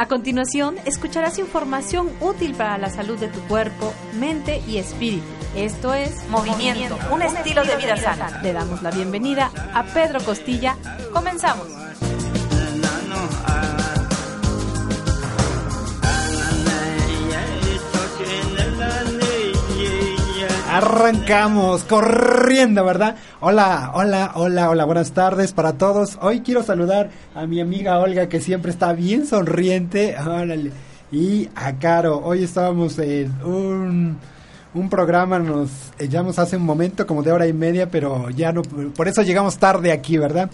A continuación, escucharás información útil para la salud de tu cuerpo, mente y espíritu. Esto es Movimiento, un, estilo, de vida, sana. Le damos la bienvenida a Pedro Costilla. Comenzamos. Arrancamos corriendo, ¿verdad? Hola, hola, hola, hola, buenas tardes para todos. Hoy quiero saludar a mi amiga Olga que siempre está bien sonriente. Órale. Y a Caro. Hoy estábamos en un, un programa, nos echamos hace un momento, como de hora y media, pero ya no, por eso llegamos tarde aquí, ¿verdad?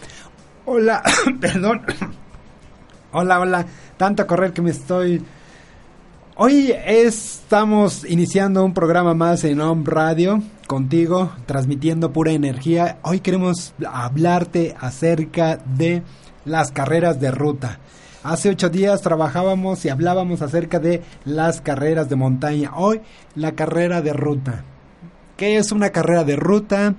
Hola, perdón. Hola, hola. Tanto correr que me estoy Hoy estamos iniciando un programa más en Home Radio contigo, transmitiendo pura energía. Hoy queremos hablarte acerca de las carreras de ruta. Hace ocho días trabajábamos y hablábamos acerca de las carreras de montaña. Hoy la carrera de ruta. ¿Qué es una carrera de ruta?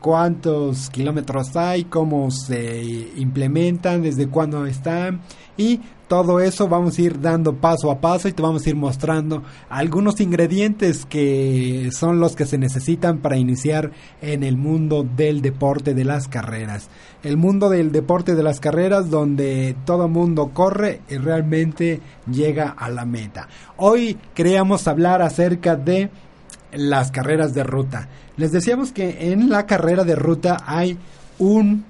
¿Cuántos kilómetros hay? ¿Cómo se implementan? ¿Desde cuándo están? Y todo eso vamos a ir dando paso a paso y te vamos a ir mostrando algunos ingredientes que son los que se necesitan para iniciar en el mundo del deporte de las carreras. El mundo del deporte de las carreras donde todo mundo corre y realmente llega a la meta. Hoy queríamos hablar acerca de las carreras de ruta. Les decíamos que en la carrera de ruta hay un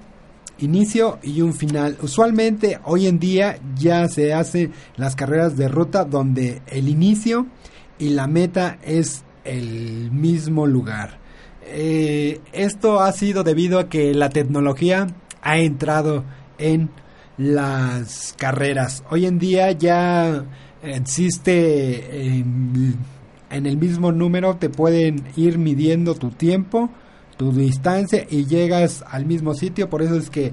inicio y un final. Usualmente hoy en día ya se hacen las carreras de ruta donde el inicio y la meta es el mismo lugar. Eh, esto ha sido debido a que la tecnología ha entrado en las carreras. Hoy en día ya existe en, en el mismo número, te pueden ir midiendo tu tiempo tu distancia y llegas al mismo sitio. Por eso es que eh,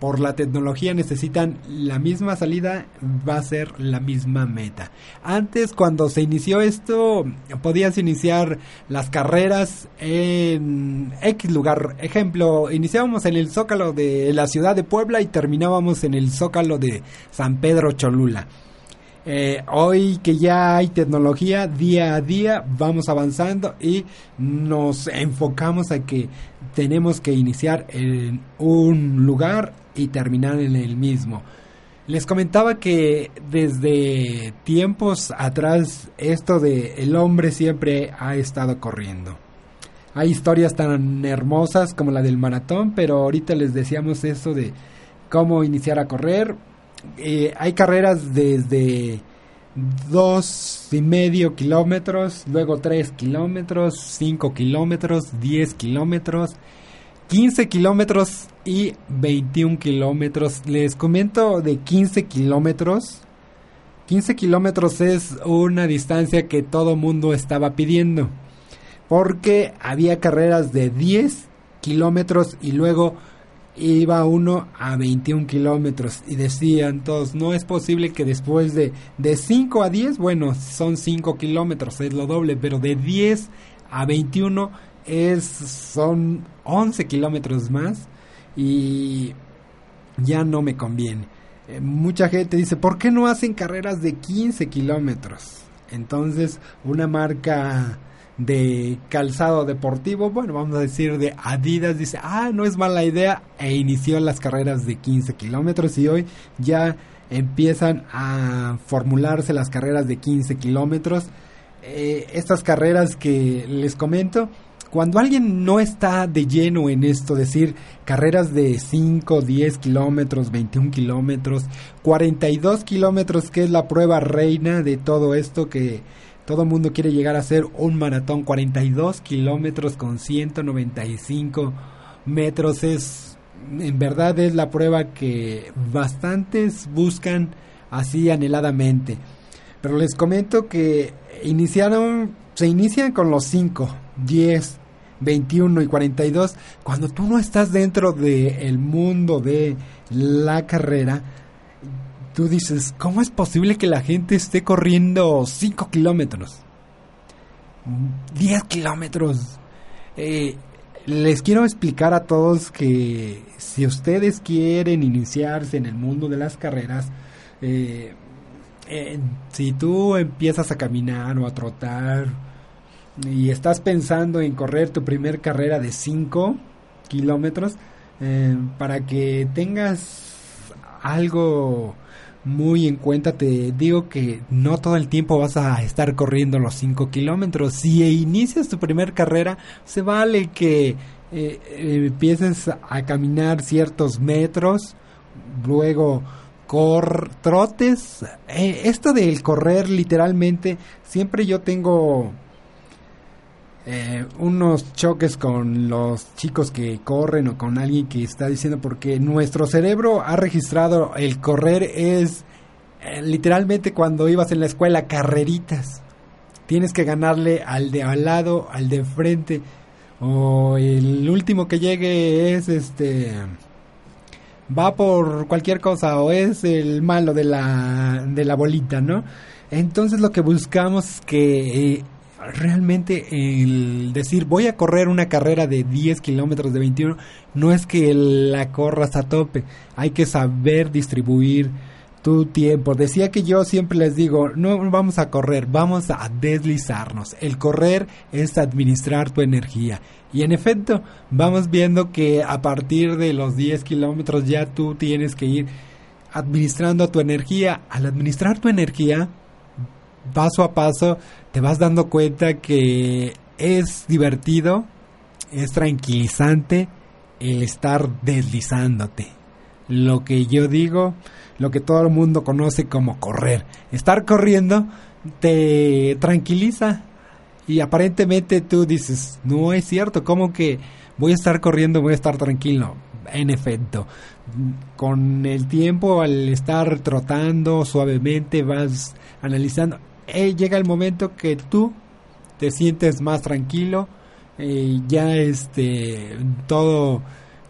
por la tecnología necesitan la misma salida, va a ser la misma meta. Antes cuando se inició esto, podías iniciar las carreras en X lugar. Ejemplo, iniciábamos en el Zócalo de la ciudad de Puebla y terminábamos en el Zócalo de San Pedro Cholula. Eh, hoy que ya hay tecnología, día a día vamos avanzando y nos enfocamos a que tenemos que iniciar en un lugar y terminar en el mismo. Les comentaba que desde tiempos atrás esto de el hombre siempre ha estado corriendo. Hay historias tan hermosas como la del maratón, pero ahorita les decíamos esto de cómo iniciar a correr eh, hay carreras desde dos y medio kilómetros, luego tres kilómetros, cinco kilómetros, diez kilómetros, quince kilómetros y veintiún kilómetros. Les comento de quince kilómetros. Quince kilómetros es una distancia que todo mundo estaba pidiendo. Porque había carreras de diez kilómetros y luego iba uno a 21 kilómetros y decían todos, no es posible que después de, de 5 a 10, bueno, son 5 kilómetros, es lo doble, pero de 10 a 21 es, son 11 kilómetros más y ya no me conviene. Eh, mucha gente dice, ¿por qué no hacen carreras de 15 kilómetros? Entonces, una marca de calzado deportivo, bueno, vamos a decir de Adidas, dice, ah, no es mala idea, e inició las carreras de 15 kilómetros y hoy ya empiezan a formularse las carreras de 15 kilómetros. Eh, estas carreras que les comento, cuando alguien no está de lleno en esto, decir carreras de 5, 10 kilómetros, 21 kilómetros, 42 kilómetros, que es la prueba reina de todo esto que todo el mundo quiere llegar a hacer un maratón 42 kilómetros con 195 metros. Es, en verdad es la prueba que bastantes buscan así anheladamente. Pero les comento que iniciaron, se inician con los 5, 10, 21 y 42. Cuando tú no estás dentro del mundo de la carrera, dices, ¿cómo es posible que la gente esté corriendo 5 kilómetros? 10 kilómetros. Eh, les quiero explicar a todos que si ustedes quieren iniciarse en el mundo de las carreras, eh, eh, si tú empiezas a caminar o a trotar y estás pensando en correr tu primer carrera de 5 kilómetros, para que tengas algo muy en cuenta, te digo que no todo el tiempo vas a estar corriendo los 5 kilómetros. Si inicias tu primer carrera, se vale que eh, empieces a caminar ciertos metros, luego cor trotes. Eh, esto del correr literalmente, siempre yo tengo eh, unos choques con los chicos que corren o con alguien que está diciendo porque nuestro cerebro ha registrado el correr es eh, literalmente cuando ibas en la escuela carreritas. Tienes que ganarle al de al lado, al de enfrente o el último que llegue es este va por cualquier cosa o es el malo de la, de la bolita, ¿no? Entonces lo que buscamos es que eh, realmente el decir voy a correr una carrera de 10 kilómetros de 21 no es que la corras a tope, hay que saber distribuir tu tiempo. Decía que yo siempre les digo, no vamos a correr, vamos a deslizarnos. El correr es administrar tu energía. Y en efecto, vamos viendo que a partir de los 10 kilómetros ya tú tienes que ir administrando tu energía. Al administrar tu energía, paso a paso, te vas dando cuenta que es divertido, es tranquilizante el estar deslizándote. Lo que yo digo, lo que todo el mundo conoce como correr. Estar corriendo te tranquiliza, y aparentemente tú dices, no es cierto, ¿cómo que voy a estar corriendo, voy a estar tranquilo? En efecto, con el tiempo, al estar trotando suavemente, vas analizando, eh, llega el momento que tú te sientes más tranquilo, eh, ya este, todo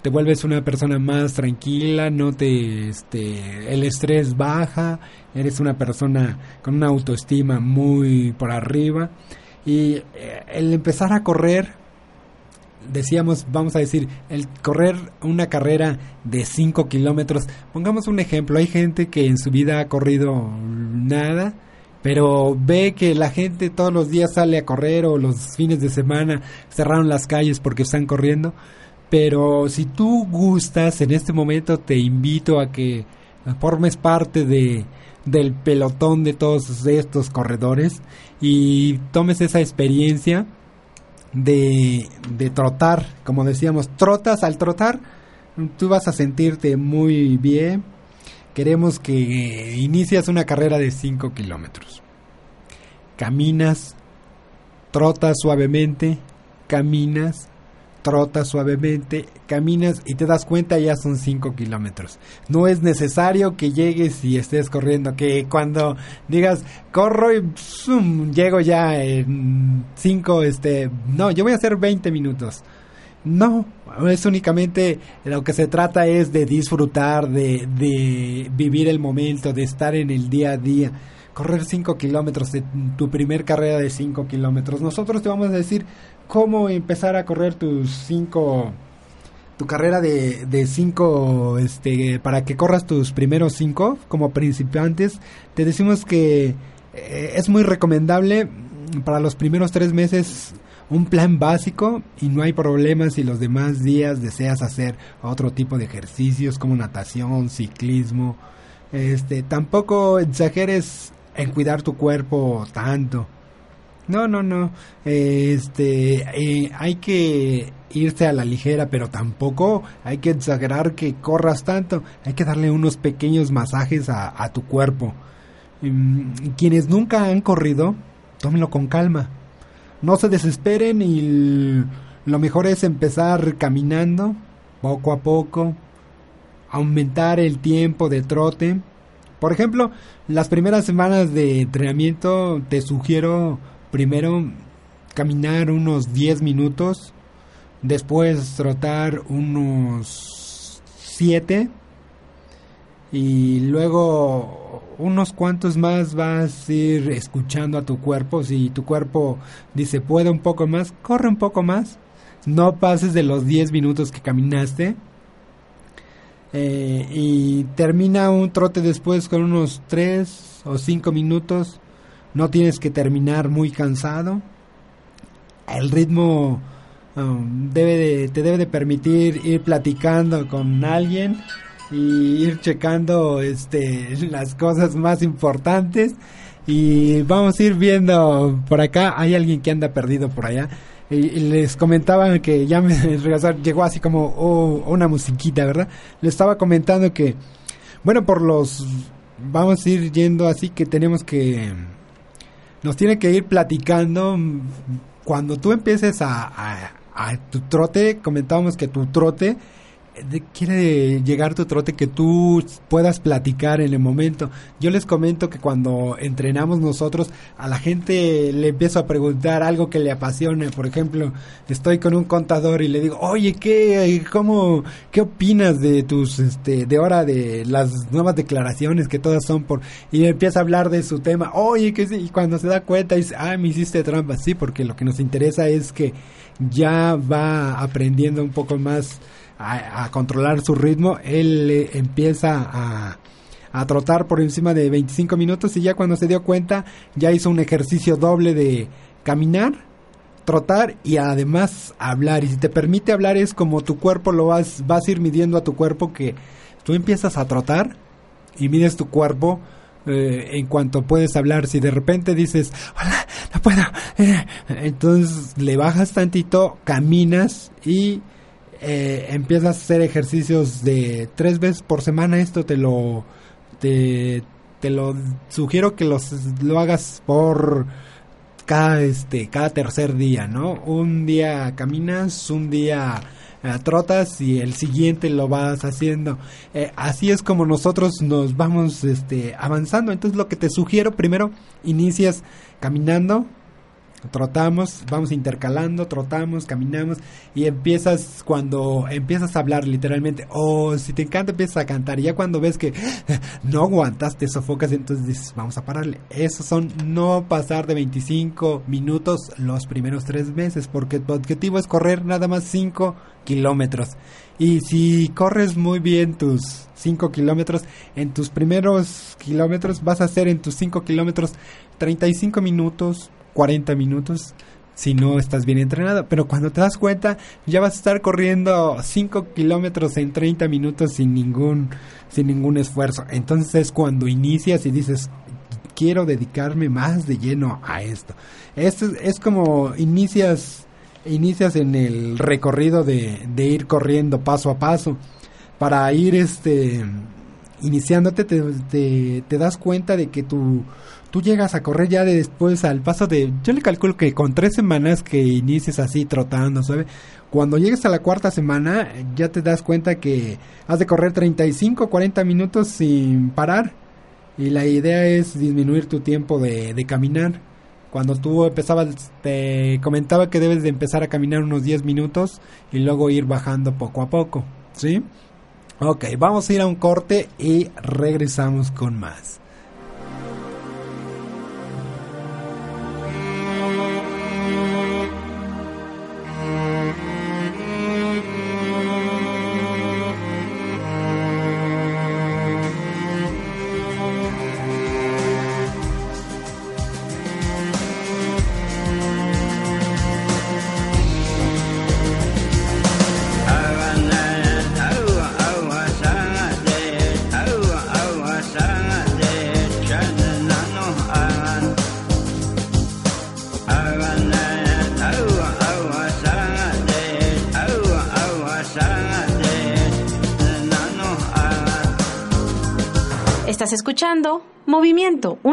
te vuelves una persona más tranquila, no te, este, el estrés baja, eres una persona con una autoestima muy por arriba. Y eh, el empezar a correr, decíamos, vamos a decir, el correr una carrera de 5 kilómetros, pongamos un ejemplo, hay gente que en su vida ha corrido nada, pero ve que la gente todos los días sale a correr o los fines de semana cerraron las calles porque están corriendo. Pero si tú gustas, en este momento te invito a que formes parte de, del pelotón de todos estos corredores y tomes esa experiencia de, de trotar, como decíamos, trotas al trotar, tú vas a sentirte muy bien. Queremos que inicias una carrera de 5 kilómetros. Caminas, trotas suavemente, caminas, trotas suavemente, caminas y te das cuenta ya son 5 kilómetros. No es necesario que llegues y estés corriendo, que cuando digas corro y llego ya en 5, este, no, yo voy a hacer 20 minutos. No, es únicamente lo que se trata es de disfrutar, de, de vivir el momento, de estar en el día a día correr 5 kilómetros, de tu primer carrera de 5 kilómetros. Nosotros te vamos a decir cómo empezar a correr tus 5 tu carrera de 5 este para que corras tus primeros 5 como principiantes te decimos que eh, es muy recomendable para los primeros tres meses un plan básico y no hay problema si los demás días deseas hacer otro tipo de ejercicios como natación, ciclismo. Este, tampoco exageres en cuidar tu cuerpo tanto. No, no, no. Este, eh, hay que irse a la ligera, pero tampoco hay que exagerar que corras tanto. Hay que darle unos pequeños masajes a, tu cuerpo. Mm, quienes nunca han corrido, tómenlo con calma. No se desesperen y lo mejor es empezar caminando poco a poco, aumentar el tiempo de trote. Por ejemplo, las primeras semanas de entrenamiento te sugiero primero caminar unos 10 minutos, después trotar unos 7 y luego unos cuantos más vas a ir escuchando a tu cuerpo. Si tu cuerpo dice puede un poco más, corre un poco más. No pases de los 10 minutos que caminaste eh, y termina un trote después con unos 3 o 5 minutos. No tienes que terminar muy cansado. El ritmo um, debe de, te debe de permitir ir platicando con alguien y ir checando este las cosas más importantes. Y vamos a ir viendo por acá hay alguien que anda perdido por allá. Y, les comentaban que ya me llegó así como oh, una musiquita verdad le estaba comentando que bueno por los vamos a ir yendo así que tenemos que nos tiene que ir platicando. Cuando tú empieces a tu trote comentábamos que tu trote quiere llegar tu trote que tú puedas platicar en el momento. Yo les comento que cuando entrenamos nosotros, a la gente le empiezo a preguntar algo que le apasione. Por ejemplo, estoy con un contador y le digo, oye, ¿qué, cómo, qué opinas de tus, este, de ahora de las nuevas declaraciones que todas son por, y empieza a hablar de su tema, oye, que y cuando se da cuenta dice, ah, me hiciste trampa, sí, porque lo que nos interesa es que ya va aprendiendo un poco más a, controlar su ritmo, él empieza a, a trotar por encima de 25 minutos y ya cuando se dio cuenta ya hizo un ejercicio doble de caminar, trotar y además hablar. Y si te permite hablar es como tu cuerpo lo vas, vas a ir midiendo a tu cuerpo que tú empiezas a trotar y mides tu cuerpo eh, en cuanto puedes hablar. Si de repente dices, hola, no puedo, eh", entonces le bajas tantito, caminas y eh, empiezas a hacer ejercicios de tres veces por semana. Esto te lo te, lo sugiero que los lo hagas por cada este cada tercer día, ¿no? Un día caminas, un día eh, trotas y el siguiente lo vas haciendo. Eh, así es como nosotros nos vamos este avanzando. Entonces lo que te sugiero primero inicias caminando trotamos, vamos intercalando, trotamos, caminamos y empiezas cuando empiezas a hablar literalmente. O si te encanta empiezas a cantar. Y ya cuando ves que no aguantas te sofocas entonces dices vamos a pararle. Esos son no pasar de 25 minutos los primeros tres meses porque tu objetivo es correr nada más 5 kilómetros. Y si corres muy bien tus 5 kilómetros en tus primeros kilómetros vas a hacer en tus 5 kilómetros 35 minutos 40 minutos si no estás bien entrenado. Pero cuando te das cuenta, ya vas a estar corriendo 5 kilómetros en 30 minutos sin ningún, sin ningún esfuerzo. Entonces es cuando inicias y dices, quiero dedicarme más de lleno a esto. Es, es como inicias, inicias en el recorrido de, ir corriendo paso a paso. Para ir este iniciándote te, te, te das cuenta de que tu tú llegas a correr ya después al paso de, yo le calculo que con tres semanas que inicies así trotando, ¿sabes? Cuando llegues a la cuarta semana ya te das cuenta que has de correr 35, 40 minutos sin parar y la idea es disminuir tu tiempo de, de caminar. Cuando tú empezabas, te comentaba que debes de empezar a caminar unos 10 minutos y luego ir bajando poco a poco, ¿sí? Ok, vamos a ir a un corte y regresamos con más.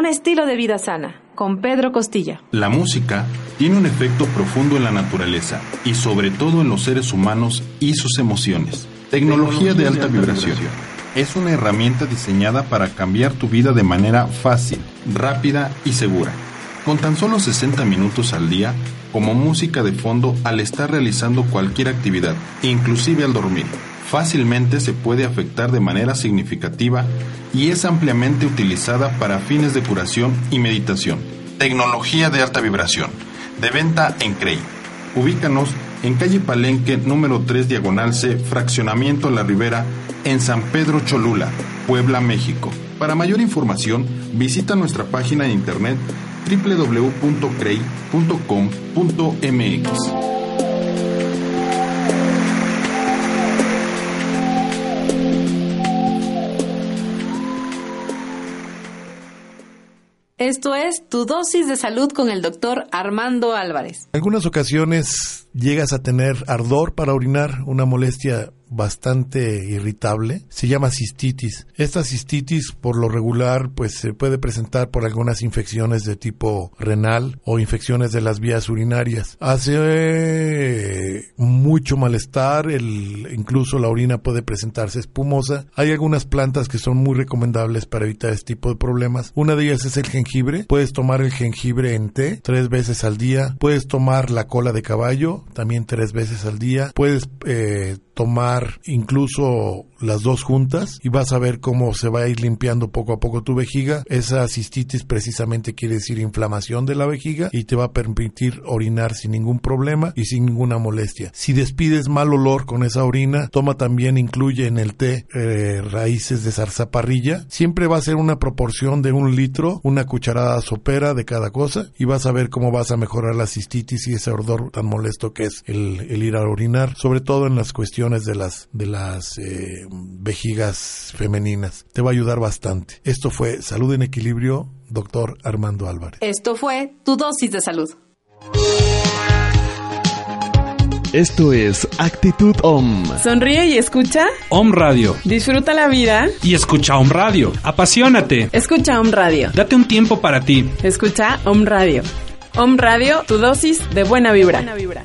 Estilo de vida sana, con Pedro Costilla. La música tiene un efecto profundo en la naturaleza y sobre todo en los seres humanos y sus emociones. Tecnología de alta vibración. Es una herramienta diseñada para cambiar tu vida de manera fácil, rápida y segura. Con tan solo 60 minutos al día, como música de fondo al estar realizando cualquier actividad, inclusive al dormir fácilmente se puede afectar de manera significativa y es ampliamente utilizada para fines de curación y meditación. Tecnología de alta vibración, de venta en CREI. Ubícanos en calle Palenque número 3 diagonal C, fraccionamiento La Ribera, en San Pedro Cholula, Puebla, México. Para mayor información, visita nuestra página de internet www.crey.com.mx. Esto es Tu dosis de salud con el doctor Armando Álvarez. Algunas ocasiones llegas a tener ardor para orinar, una molestia bastante irritable, se llama cistitis. Esta cistitis por lo regular pues se puede presentar por algunas infecciones de tipo renal o infecciones de las vías urinarias. Hace mucho malestar, el, incluso la orina puede presentarse espumosa. Hay algunas plantas que son muy recomendables para evitar este tipo de problemas. Una de ellas es el jengibre. Puedes tomar el jengibre en té tres veces al día. Puedes tomar la cola de caballo también tres veces al día. Puedes eh, tomar incluso las dos juntas y vas a ver cómo se va a ir limpiando poco a poco tu vejiga. Esa cistitis precisamente quiere decir inflamación de la vejiga y te va a permitir orinar sin ningún problema y sin ninguna molestia. Si despides mal olor con esa orina, toma también, incluye en el té eh, raíces de zarzaparrilla. Siempre va a ser una proporción de un litro, una cucharada sopera de cada cosa y vas a ver cómo vas a mejorar la cistitis y ese odor tan molesto que es el, el ir a orinar, sobre todo en las cuestiones de las, de las eh, vejigas femeninas. Te va a ayudar bastante. Esto fue Salud en Equilibrio, doctor Armando Álvarez. Esto fue tu dosis de salud. Esto es Actitud OM. Sonríe y escucha. OM Radio. Disfruta la vida. Y escucha OM Radio. Apasionate. Escucha OM Radio. Date un tiempo para ti. Escucha OM Radio. OM Radio, tu dosis de buena vibra. Buena vibra.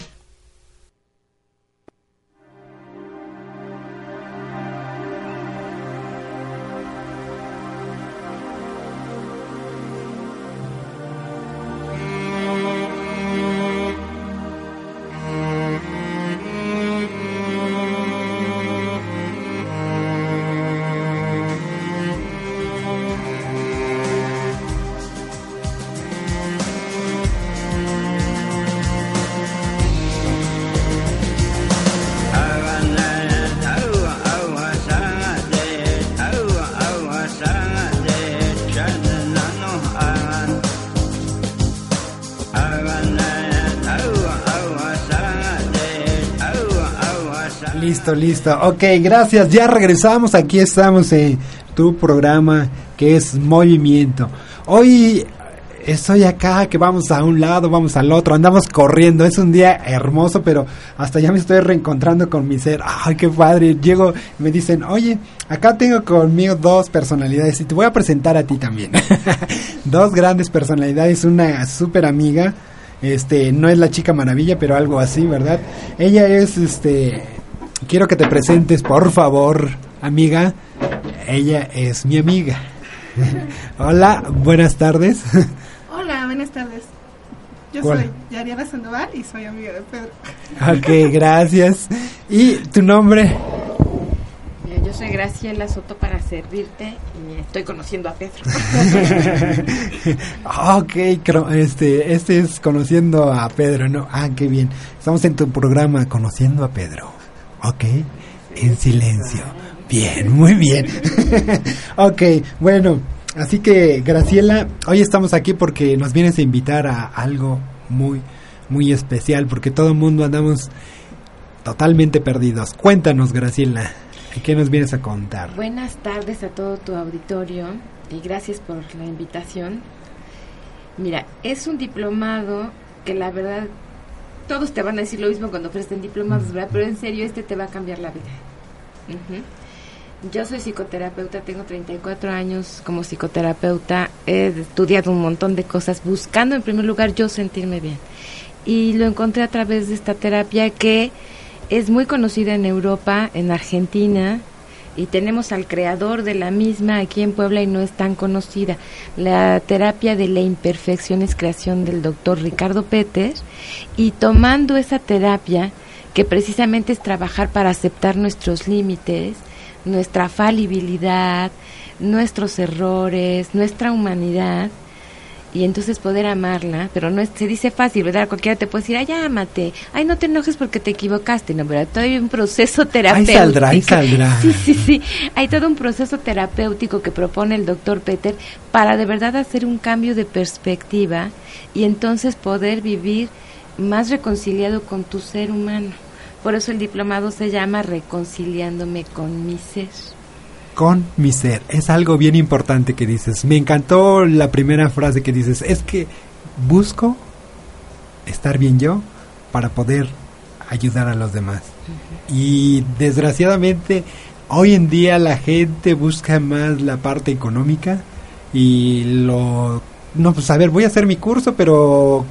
Listo. Ok, gracias. Ya regresamos. Aquí estamos en tu programa que es Movimiento. Hoy estoy acá, que vamos a un lado, vamos al otro, andamos corriendo. Es un día hermoso, pero hasta ya me estoy reencontrando con mi ser. Ay, qué padre. Llego y me dicen, oye, acá tengo conmigo dos personalidades y te voy a presentar a ti también. dos grandes personalidades, una súper amiga. Este, no es la chica maravilla, pero algo así, ¿verdad? Ella es, este, quiero que te presentes, por favor, amiga. Ella es mi amiga. Hola, buenas tardes. Hola, buenas tardes. Yo ¿Cuál? soy Yariana Sandoval y soy amiga de Pedro. Ok, gracias. ¿Y tu nombre? Yo soy Graciela Soto para servirte y estoy conociendo a Pedro. ok, este, este es conociendo a Pedro, ¿no? Ah, qué bien. Estamos en tu programa conociendo a Pedro. Ok, en silencio. Bien, muy bien. ok, bueno, así que Graciela, hoy estamos aquí porque nos vienes a invitar a algo muy, muy especial, porque todo el mundo andamos totalmente perdidos. Cuéntanos, Graciela, ¿qué nos vienes a contar? Buenas tardes a todo tu auditorio y gracias por la invitación. Mira, es un diplomado que la verdad todos te van a decir lo mismo cuando ofrecen diplomados, ¿verdad? Pero en serio este te va a cambiar la vida. Yo soy psicoterapeuta, tengo 34 años como psicoterapeuta, he estudiado un montón de cosas buscando en primer lugar yo sentirme bien. Y lo encontré a través de esta terapia que es muy conocida en Europa, en Argentina, y tenemos al creador de la misma aquí en Puebla y no es tan conocida. La terapia de la imperfección es creación del doctor Ricardo Peters y tomando esa terapia que precisamente es trabajar para aceptar nuestros límites, nuestra falibilidad, nuestros errores, nuestra humanidad y entonces poder amarla, pero no es, se dice fácil, ¿verdad? Cualquiera te puede decir, ay, ámate, ay, no te enojes porque te equivocaste, no, pero todavía hay un proceso terapéutico. Ahí saldrá, ahí saldrá. Sí, sí, sí, hay todo un proceso terapéutico que propone el doctor Peter para de verdad hacer un cambio de perspectiva y entonces poder vivir más reconciliado con tu ser humano. Por eso el diplomado se llama Reconciliándome con mi ser con mi ser. Es algo bien importante que dices. Me encantó la primera frase que dices. Es que busco estar bien yo para poder ayudar a los demás. Y desgraciadamente hoy en día la gente busca más la parte económica y lo... No, pues a ver, voy a hacer mi curso, pero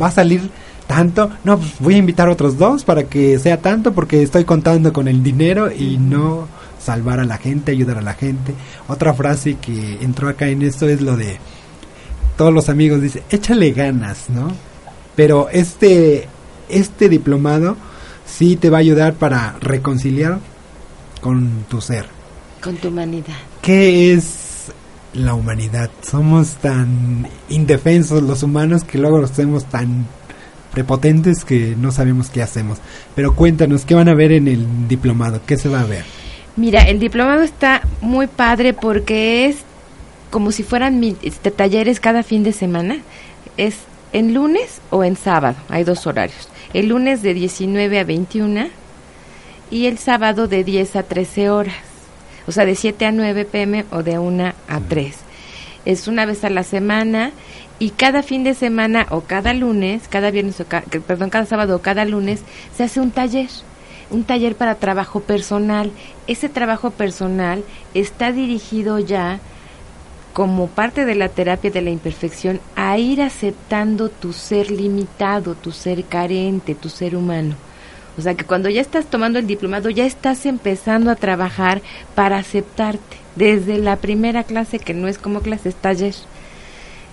va a salir tanto. No, pues voy a invitar a otros dos para que sea tanto porque estoy contando con el dinero y no salvar a la gente, ayudar a la gente. Otra frase que entró acá en esto es lo de todos los amigos dicen, échale ganas, ¿no? Pero este este diplomado sí te va a ayudar para reconciliar con tu ser, con tu humanidad. ¿Qué es la humanidad? Somos tan indefensos los humanos que luego nos hacemos tan prepotentes que no sabemos qué hacemos. Pero cuéntanos, ¿qué van a ver en el diplomado? ¿Qué se va a ver? Mira, el diplomado está muy padre porque es como si fueran este, talleres cada fin de semana. Es en lunes o en sábado, hay dos horarios. El lunes de 19 a 21 y el sábado de 10 a 13 horas. O sea, de 7 a 9 pm o de 1 a 3. Es una vez a la semana y cada fin de semana o cada lunes, cada viernes o perdón, cada sábado o cada lunes se hace un taller un taller para trabajo personal. Ese trabajo personal está dirigido ya como parte de la terapia de la imperfección a ir aceptando tu ser limitado, tu ser carente, tu ser humano. O sea que cuando ya estás tomando el diplomado ya estás empezando a trabajar para aceptarte desde la primera clase que no es como clase, es taller.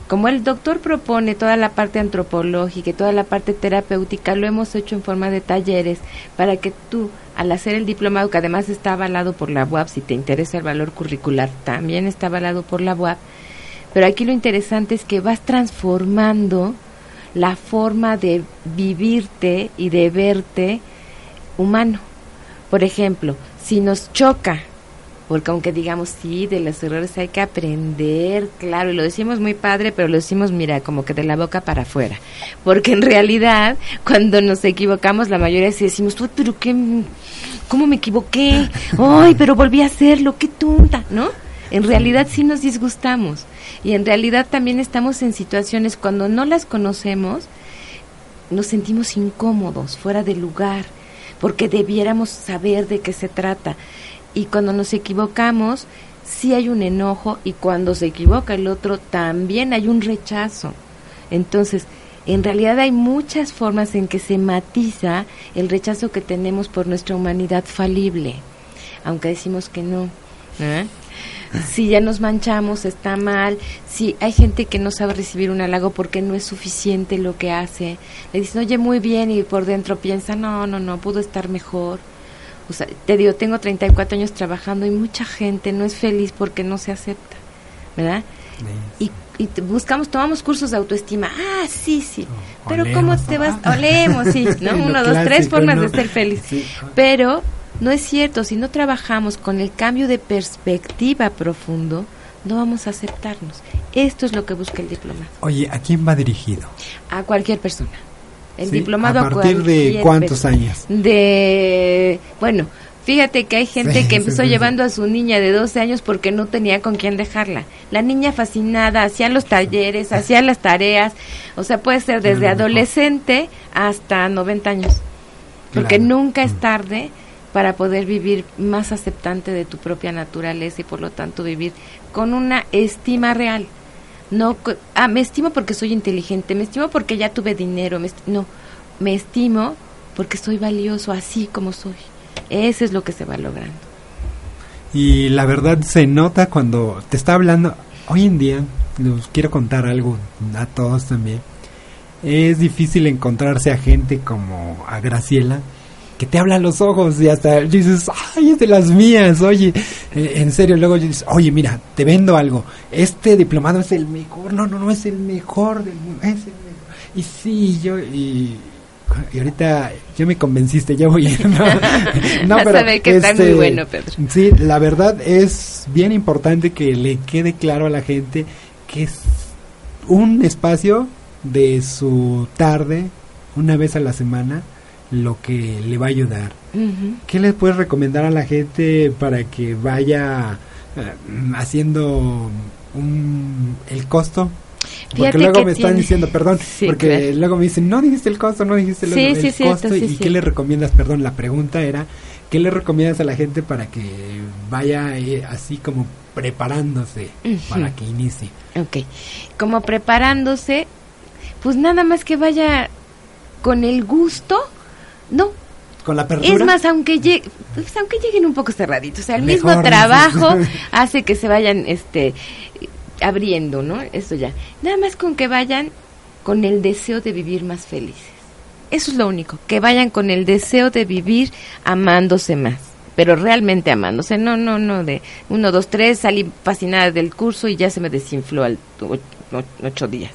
Como el doctor propone toda la parte antropológica y toda la parte terapéutica, lo hemos hecho en forma de talleres para que tú, al hacer el diplomado, que además está avalado por la UAP, si te interesa el valor curricular, también está avalado por la UAP, pero aquí lo interesante es que vas transformando la forma de vivirte y de verte humano. Por ejemplo, si nos choca porque aunque digamos sí, de los errores hay que aprender, claro, y lo decimos muy padre, pero lo decimos, mira, como que de la boca para afuera, porque en realidad cuando nos equivocamos la mayoría sí decimos, pero qué, ¿cómo me equivoqué? Ay, pero volví a hacerlo, qué tonta, ¿no? En realidad sí nos disgustamos y en realidad también estamos en situaciones cuando no las conocemos, nos sentimos incómodos, fuera de lugar, porque debiéramos saber de qué se trata y cuando nos equivocamos sí hay un enojo y cuando se equivoca el otro también hay un rechazo. Entonces, en realidad hay muchas formas en que se matiza el rechazo que tenemos por nuestra humanidad falible, aunque decimos que no. ¿eh? Si ya nos manchamos, está mal. Si hay gente que no sabe recibir un halago porque no es suficiente lo que hace, le dicen, oye, muy bien, y por dentro piensa, no, no, no, pudo estar mejor o sea, te digo, tengo 34 años trabajando y mucha gente no es feliz porque no se acepta, ¿verdad? Y, y buscamos, tomamos cursos de autoestima. Ah, sí, sí. Oh, Pero ¿cómo te vas? Olemos, sí, ¿no? Uno, dos, tres formas de ser feliz. Pero no es cierto, si no trabajamos con el cambio de perspectiva profundo, no vamos a aceptarnos. Esto es lo que busca el diploma. Oye, ¿a quién va dirigido? A cualquier persona. El diplomado a partir de cuántos años? De bueno, Fíjate que hay gente que empezó llevando a su niña de 12 años porque no tenía con quién dejarla. La niña fascinada, hacía los talleres, hacía las tareas. O sea, puede ser desde adolescente hasta 90 años. Porque nunca es tarde para poder vivir más aceptante de tu propia naturaleza y por lo tanto vivir con una estima real. No, ah, me estimo porque soy inteligente, me estimo porque ya tuve dinero, no, me estimo porque soy valioso así como soy. Eso es lo que se va logrando. Y la verdad se nota cuando te está hablando, hoy en día, les quiero contar algo a todos también, es difícil encontrarse a gente como a Graciela que te habla a los ojos y hasta dices, ay, es de las mías, oye, eh, en serio, luego dices, oye, mira, te vendo algo, este diplomado es el mejor, no, no, no, es el mejor del mundo, es el mejor. Y sí, yo, y, y ahorita ya me convenciste, ya voy. No, Vas a ver que está muy este, bueno, Pedro. Sí, la verdad es bien importante que le quede claro a la gente que es un espacio de su tarde, una vez a la semana, lo que le va a ayudar. Ujú. ¿Qué le puedes recomendar a la gente para que vaya eh, haciendo un, el costo? Porque Fíjate luego me están diciendo, perdón, Sí, porque claro. luego me dicen, no dijiste el costo, no dijiste el, Sí, el sí, cierto, costo. ¿Y qué le recomiendas? Perdón, la pregunta era, ¿qué le recomiendas a la gente para que vaya eh, así como preparándose para que inicie? Ok. Como preparándose, pues nada más que vaya con el gusto, no. Con la apertura. Es más, aunque, llegue, pues, aunque lleguen un poco cerraditos, o sea, el Mejor, mismo trabajo hace que se vayan este abriendo, ¿no? Eso ya. Nada más con que vayan con el deseo de vivir más felices. Eso es lo único, que vayan con el deseo de vivir amándose más, pero realmente amándose, no, no, no, de uno, dos, tres, salí fascinada del curso y ya se me desinfló al o- o- ocho días.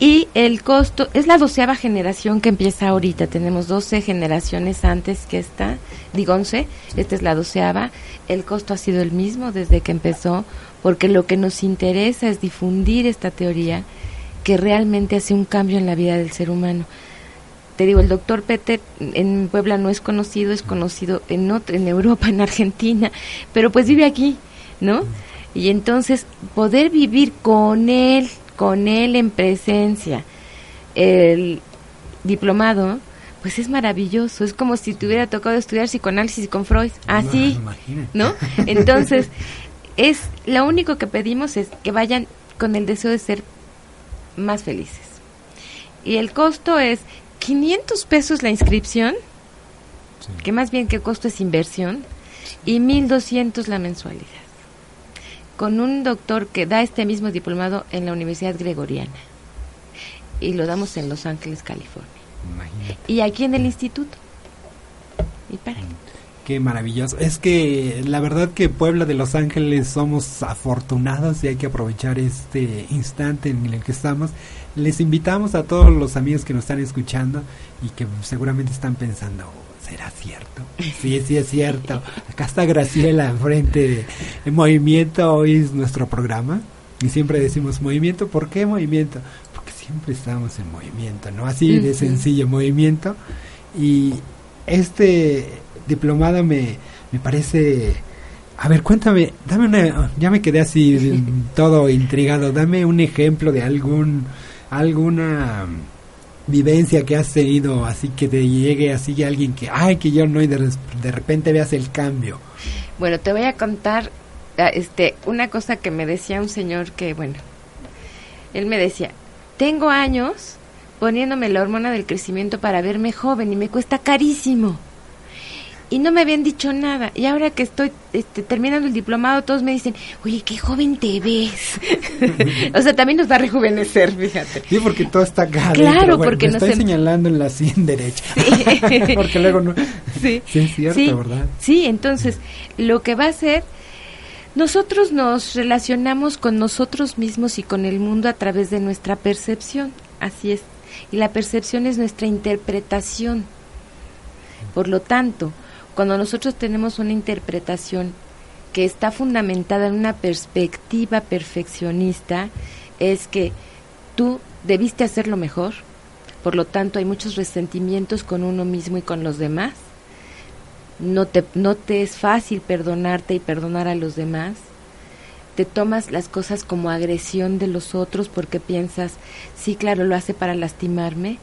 Y el costo, es la doceava generación que empieza ahorita, tenemos 12 generaciones antes que esta, digo 11, esta es la doceava, el costo ha sido el mismo desde que empezó, porque lo que nos interesa es difundir esta teoría que realmente hace un cambio en la vida del ser humano. Te digo, el doctor Peter en Puebla no es conocido, es conocido en, otro, en Europa, en Argentina, pero pues vive aquí, ¿no? Y entonces poder vivir con él, con él en presencia, el diplomado, pues es maravilloso, es como si te hubiera tocado estudiar psicoanálisis con Freud, así, imagínate. ¿no? Entonces, es lo único que pedimos es que vayan con el deseo de ser más felices. Y el costo es 500 pesos la inscripción, que más bien que costo es inversión, y 1200 la mensualidad. Con un doctor que da este mismo diplomado en la Universidad Gregoriana. Y lo damos en Los Ángeles, California. Imagínate. Y aquí en el instituto. Y para. Qué maravilloso. Es que la verdad que Puebla de Los Ángeles somos afortunados y hay que aprovechar este instante en el que estamos. Les invitamos a todos los amigos que nos están escuchando y que seguramente están pensando, ¿será cierto? Sí, sí es cierto. Acá está Graciela enfrente de el Movimiento, hoy es nuestro programa y siempre decimos movimiento, ¿por qué movimiento? Porque siempre estamos en movimiento, ¿no? Así de sencillo, movimiento. Y este diplomado me, me parece... A ver, cuéntame, dame una... Ya me quedé así todo intrigado. Dame un ejemplo de algún alguna vivencia que has tenido, así que te llegue así alguien que, ay, que yo no, y de, de repente veas el cambio. Bueno, te voy a contar ah, este una cosa que me decía un señor que, bueno, él me decía, tengo años poniéndome la hormona del crecimiento para verme joven y me cuesta carísimo. Y no me habían dicho nada. Y ahora que estoy este, terminando el diplomado, todos me dicen, oye, qué joven te ves. o sea, también nos va a rejuvenecer, fíjate. Sí, porque todo está acá. Claro. Bueno, porque me nos estoy em- señalando en la sien derecha. Sí. porque luego no... Sí. Sí, es cierto, Sí, ¿verdad? Sí, entonces lo que va a ser, nosotros nos relacionamos con nosotros mismos y con el mundo a través de nuestra percepción, así es. Y la percepción es nuestra interpretación. Por lo tanto, cuando nosotros tenemos una interpretación que está fundamentada en una perspectiva perfeccionista, es que tú debiste hacerlo mejor, por lo tanto hay muchos resentimientos con uno mismo y con los demás, no te, no te es fácil perdonarte y perdonar a los demás, te tomas las cosas como agresión de los otros porque piensas, sí, claro, lo hace para lastimarme.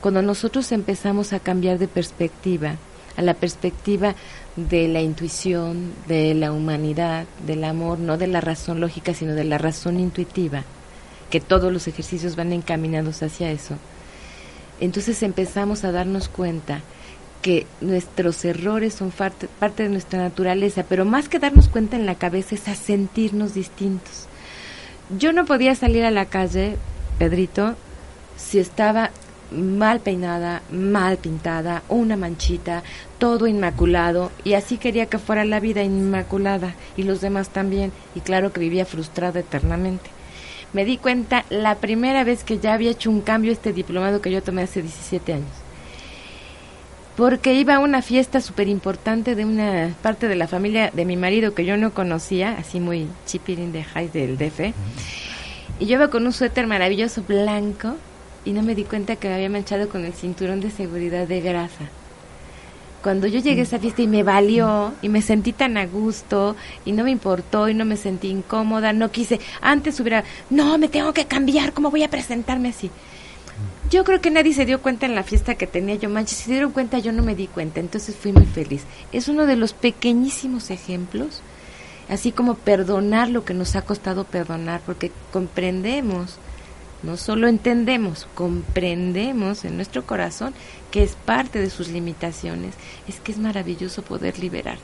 Cuando nosotros empezamos a cambiar de perspectiva, a la perspectiva de la intuición, de la humanidad, del amor, no de la razón lógica, sino de la razón intuitiva, que todos los ejercicios van encaminados hacia eso, entonces empezamos a darnos cuenta que nuestros errores son parte, parte de nuestra naturaleza, pero más que darnos cuenta en la cabeza es a sentirnos distintos. Yo no podía salir a la calle, Pedrito, si estaba mal peinada, mal pintada, una manchita, todo inmaculado y así quería que fuera la vida inmaculada y los demás también y claro que vivía frustrada eternamente. Me di cuenta la primera vez que ya había hecho un cambio este diplomado que yo tomé hace 17 años. Porque iba a una fiesta súper importante de una parte de la familia de mi marido que yo no conocía, así muy chipirín de high del DF. Y yo iba con un suéter maravilloso blanco y no me di cuenta que me había manchado con el cinturón de seguridad de grasa. Cuando yo llegué a esa fiesta y me valió y me sentí tan a gusto y no me importó y no me sentí incómoda, no quise, antes hubiera, no, me tengo que cambiar, ¿cómo voy a presentarme así? Yo creo que nadie se dio cuenta en la fiesta que tenía yo manches, si se dieron cuenta yo no me di cuenta, entonces fui muy feliz. Es uno de los pequeñísimos ejemplos, así como perdonar lo que nos ha costado perdonar, porque comprendemos no solo entendemos, comprendemos en nuestro corazón que es parte de sus limitaciones. Es que es maravilloso poder liberarte.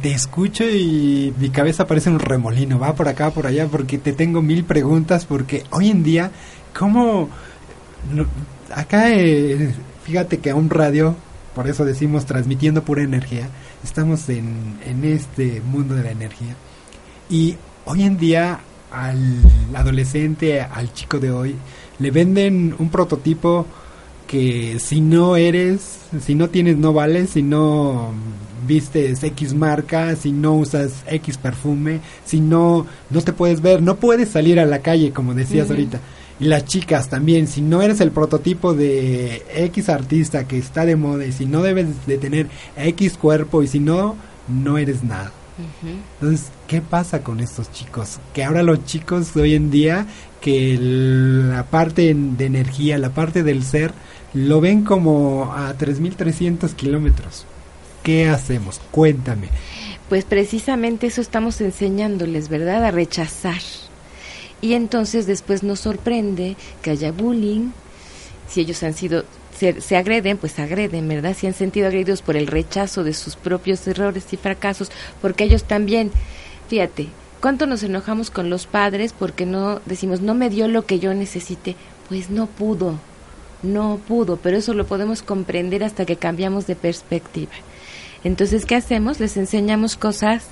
Te escucho y mi cabeza parece un remolino, va por acá, por allá, porque te tengo mil preguntas, porque hoy en día, ¿cómo... acá, eh, fíjate que a un radio, por eso decimos transmitiendo pura energía, estamos en, en este mundo de la energía. Y hoy en día al adolescente, al chico de hoy, le venden un prototipo que si no eres, si no tienes no vales, si no vistes X marca, si no usas X perfume, si no no te puedes ver, no puedes salir a la calle como decías ahorita. Y las chicas también, si no eres el prototipo de X artista que está de moda y si no debes de tener X cuerpo y si no, no eres nada. Entonces, ¿qué pasa con estos chicos? Que ahora los chicos de hoy en día, que la parte de energía, la parte del ser, lo ven como a 3.300 kilómetros. ¿Qué hacemos? Cuéntame. Pues precisamente eso estamos enseñándoles, ¿verdad? A rechazar. Y entonces después nos sorprende que haya bullying, si ellos han sido se, agreden, pues agreden, ¿verdad? Si han sentido agredidos por el rechazo de sus propios errores y fracasos, porque ellos también, fíjate, ¿cuánto nos enojamos con los padres porque no decimos, no me dio lo que yo necesité? Pues no pudo, no pudo, pero eso lo podemos comprender hasta que cambiamos de perspectiva. Entonces, ¿qué hacemos? Les enseñamos cosas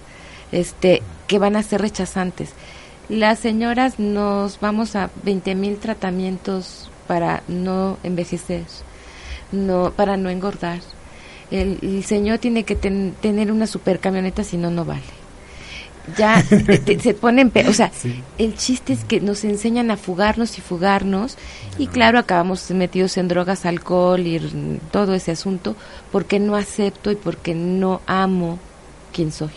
este, que van a ser rechazantes. Las señoras nos vamos a 20 mil tratamientos para no envejecer no para no engordar. El, señor tiene que tener una super camioneta, si no, no vale. Ya se ponen, o sea, el chiste es que nos enseñan a fugarnos y fugarnos y claro, acabamos metidos en drogas, alcohol y todo ese asunto porque no acepto y porque no amo quién soy.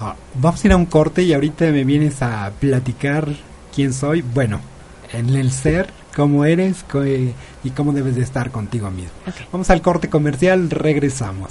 Ah, vamos a ir a un corte y ahorita me vienes a platicar quién soy. Bueno, en el ser cómo eres y cómo debes de estar contigo mismo. Vamos al corte comercial, regresamos.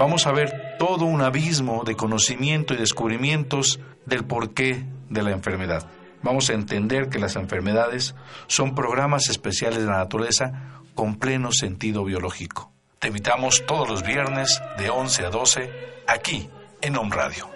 vamos a ver todo un abismo de conocimiento y descubrimientos del porqué de la enfermedad. Vamos a entender que las enfermedades son programas especiales de la naturaleza con pleno sentido biológico. Te invitamos todos los viernes de 11 a 12 aquí en Home Radio.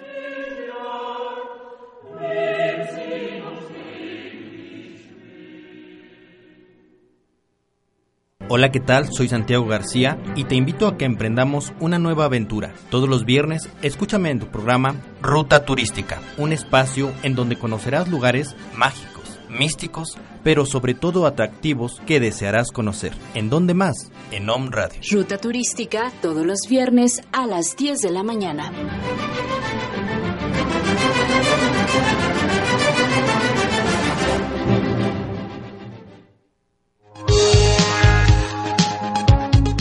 Hola, ¿qué tal? Soy Santiago García y te invito a que emprendamos una nueva aventura. Todos los viernes, escúchame en tu programa Ruta Turística, un espacio en donde conocerás lugares mágicos, místicos, pero sobre todo atractivos que desearás conocer. ¿En dónde más? En Om Radio. Ruta Turística, todos los viernes a las 10 de la mañana.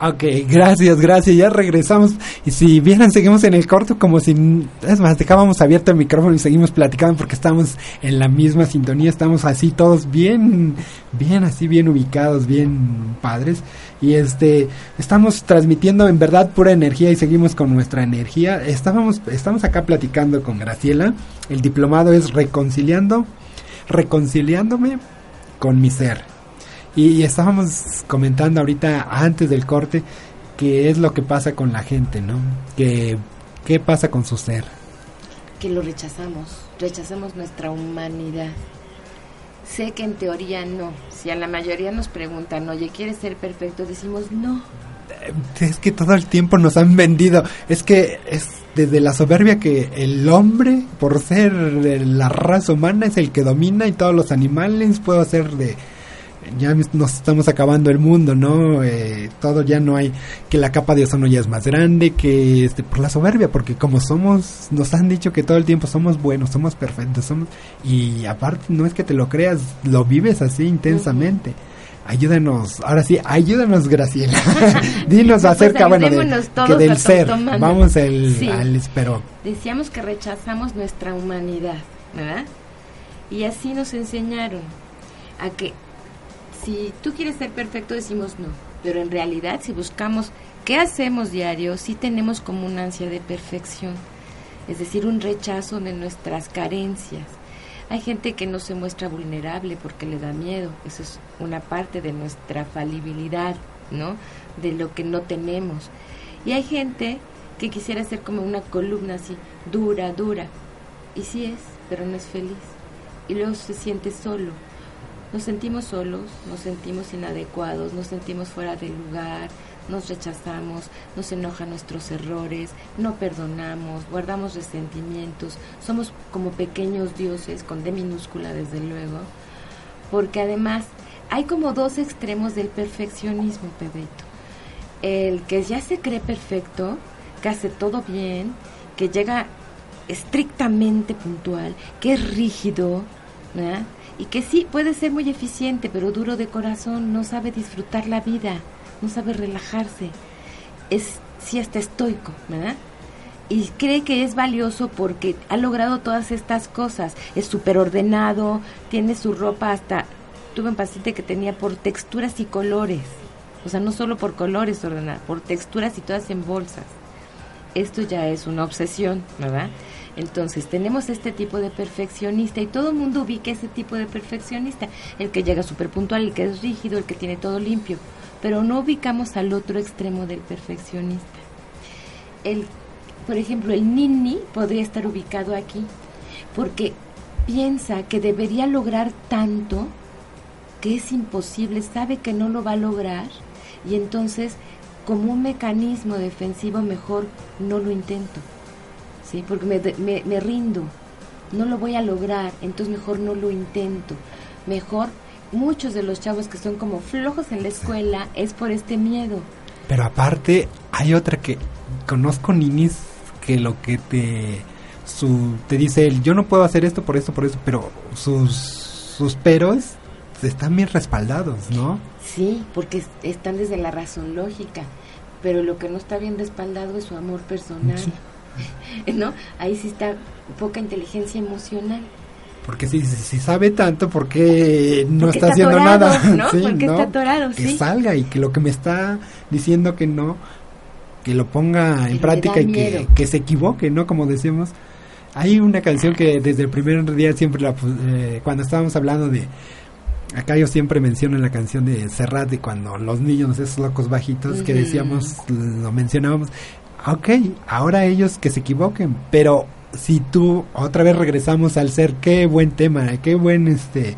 Ok, gracias, gracias, ya regresamos. Y si vieran, seguimos en el corto como si... Es más, dejábamos abierto el micrófono y seguimos platicando porque estamos en la misma sintonía, estamos así todos bien, bien así, bien ubicados, bien padres. Y este, estamos transmitiendo en verdad pura energía y seguimos con nuestra energía. Estábamos, estamos acá platicando con Graciela. El diplomado es reconciliando, reconciliándome con mi ser. Y, estábamos comentando ahorita antes del corte qué es lo que pasa con la gente, ¿no? Que qué pasa con su ser. Que lo rechazamos, rechazamos nuestra humanidad. Sé que en teoría no. Si a la mayoría nos preguntan, oye, ¿quieres ser perfecto? Decimos no. Es que todo el tiempo nos han vendido. Es que es desde la soberbia que el hombre, por ser la raza humana, es el que domina y todos los animales puedo ser de ya nos estamos acabando el mundo, ¿no? Eh, todo ya no hay, que la capa de ozono ya es más grande, que este, por la soberbia, porque como somos, nos han dicho que todo el tiempo somos buenos, somos perfectos, somos, y aparte no es que te lo creas, lo vives así intensamente. Ayúdanos, ahora sí, ayúdanos Graciela. Dinos pues acerca, bueno, que del ser. Vamos el, al espero. Decíamos que rechazamos nuestra humanidad, ¿verdad? Y así nos enseñaron a que si tú quieres ser perfecto decimos no, pero en realidad si buscamos qué hacemos diario, sí tenemos como una ansia de perfección, es decir, un rechazo de nuestras carencias. Hay gente que no se muestra vulnerable porque le da miedo, eso es una parte de nuestra falibilidad, ¿no? De lo que no tenemos. Y hay gente que quisiera ser como una columna así, dura, dura, y sí es, pero no es feliz. Y luego se siente solo, nos sentimos solos, nos sentimos inadecuados, nos sentimos fuera de lugar, nos rechazamos, nos enojan nuestros errores, no perdonamos, guardamos resentimientos, somos como pequeños dioses, con D minúscula desde luego, porque además hay como dos extremos del perfeccionismo, Pedrito. El que ya se cree perfecto, que hace todo bien, que llega estrictamente puntual, que es rígido, ¿verdad? Y que sí puede ser muy eficiente, pero duro de corazón, no sabe disfrutar la vida, no sabe relajarse, es sí hasta estoico, ¿verdad? Y cree que es valioso porque ha logrado todas estas cosas, es súper ordenado, tiene su ropa hasta, tuve un paciente que tenía por texturas y colores, o sea, no solo por colores ordenar, por texturas y todas en bolsas. Esto ya es una obsesión, ¿verdad? Entonces, tenemos este tipo de perfeccionista y todo el mundo ubica ese tipo de perfeccionista, el que llega súper puntual, el que es rígido, el que tiene todo limpio, pero no ubicamos al otro extremo del perfeccionista. El, por ejemplo, el nini podría estar ubicado aquí, porque piensa que debería lograr tanto que es imposible, sabe que no lo va a lograr y entonces como un mecanismo defensivo mejor no lo intento. ¿Sí? Porque me, me, rindo, no lo voy a lograr, entonces mejor no lo intento. Mejor, muchos de los chavos que son como flojos en la escuela es por este miedo. Pero aparte, hay otra que conozco ninis que lo que te su te dice él, yo no puedo hacer esto por esto, por eso, pero sus sus peros están bien respaldados, ¿no? Sí, porque están desde la razón lógica, pero lo que no está bien respaldado es su amor personal. ¿no? Ahí sí está poca inteligencia emocional. Porque si, si sabe tanto, ¿por qué no está, haciendo nada? ¿no? Porque está atorado, que salga y que lo que me está diciendo que no, que lo ponga en práctica y que, que, se equivoque, ¿no? Como decimos. Hay una canción que desde el primer día siempre la, eh, cuando estábamos hablando de acá yo siempre menciono la canción de Serrat de cuando los niños esos locos bajitos que decíamos lo mencionábamos ok, ahora ellos que se equivoquen, pero si tú otra vez regresamos al ser, qué buen tema, qué buen este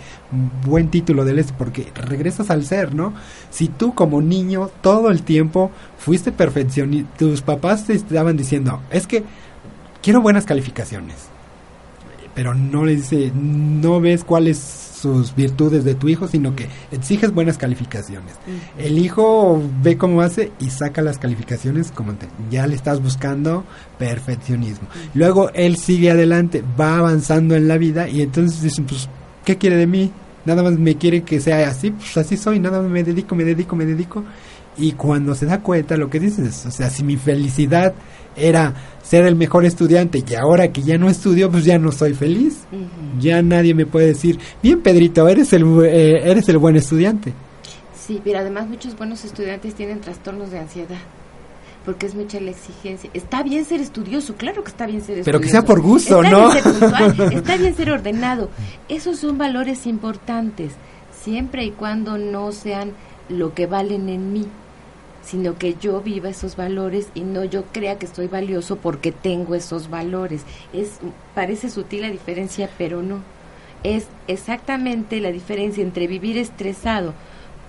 buen título del este, porque regresas al ser, ¿no? Si tú como niño todo el tiempo fuiste perfeccionista, tus papás te estaban diciendo, es que quiero buenas calificaciones, pero no le dice, no ves cuáles sus virtudes de tu hijo, sino que exiges buenas calificaciones. El hijo ve cómo hace y saca las calificaciones como te, ya le estás buscando perfeccionismo. Luego él sigue adelante, va avanzando en la vida y entonces dicen, pues, ¿qué quiere de mí? Nada más me quiere que sea así, pues así soy, nada más me dedico, me dedico, me dedico. Y cuando se da cuenta lo que dices, o sea, si mi felicidad era ser el mejor estudiante y ahora que ya no estudio, pues ya no soy feliz. Ya nadie me puede decir, bien Pedrito, eres el, eh, eres el buen estudiante. Sí, pero además muchos buenos estudiantes tienen trastornos de ansiedad. Porque es mucha la exigencia. Está bien ser estudioso, claro que está bien ser estudioso. Pero que sea por gusto, está ¿no? Bien ser puntual, está bien ser ordenado. Esos son valores importantes, siempre y cuando no sean lo que valen en mí sino que yo viva esos valores y no yo crea que estoy valioso porque tengo esos valores. Es parece sutil la diferencia, pero no. Es exactamente la diferencia entre vivir estresado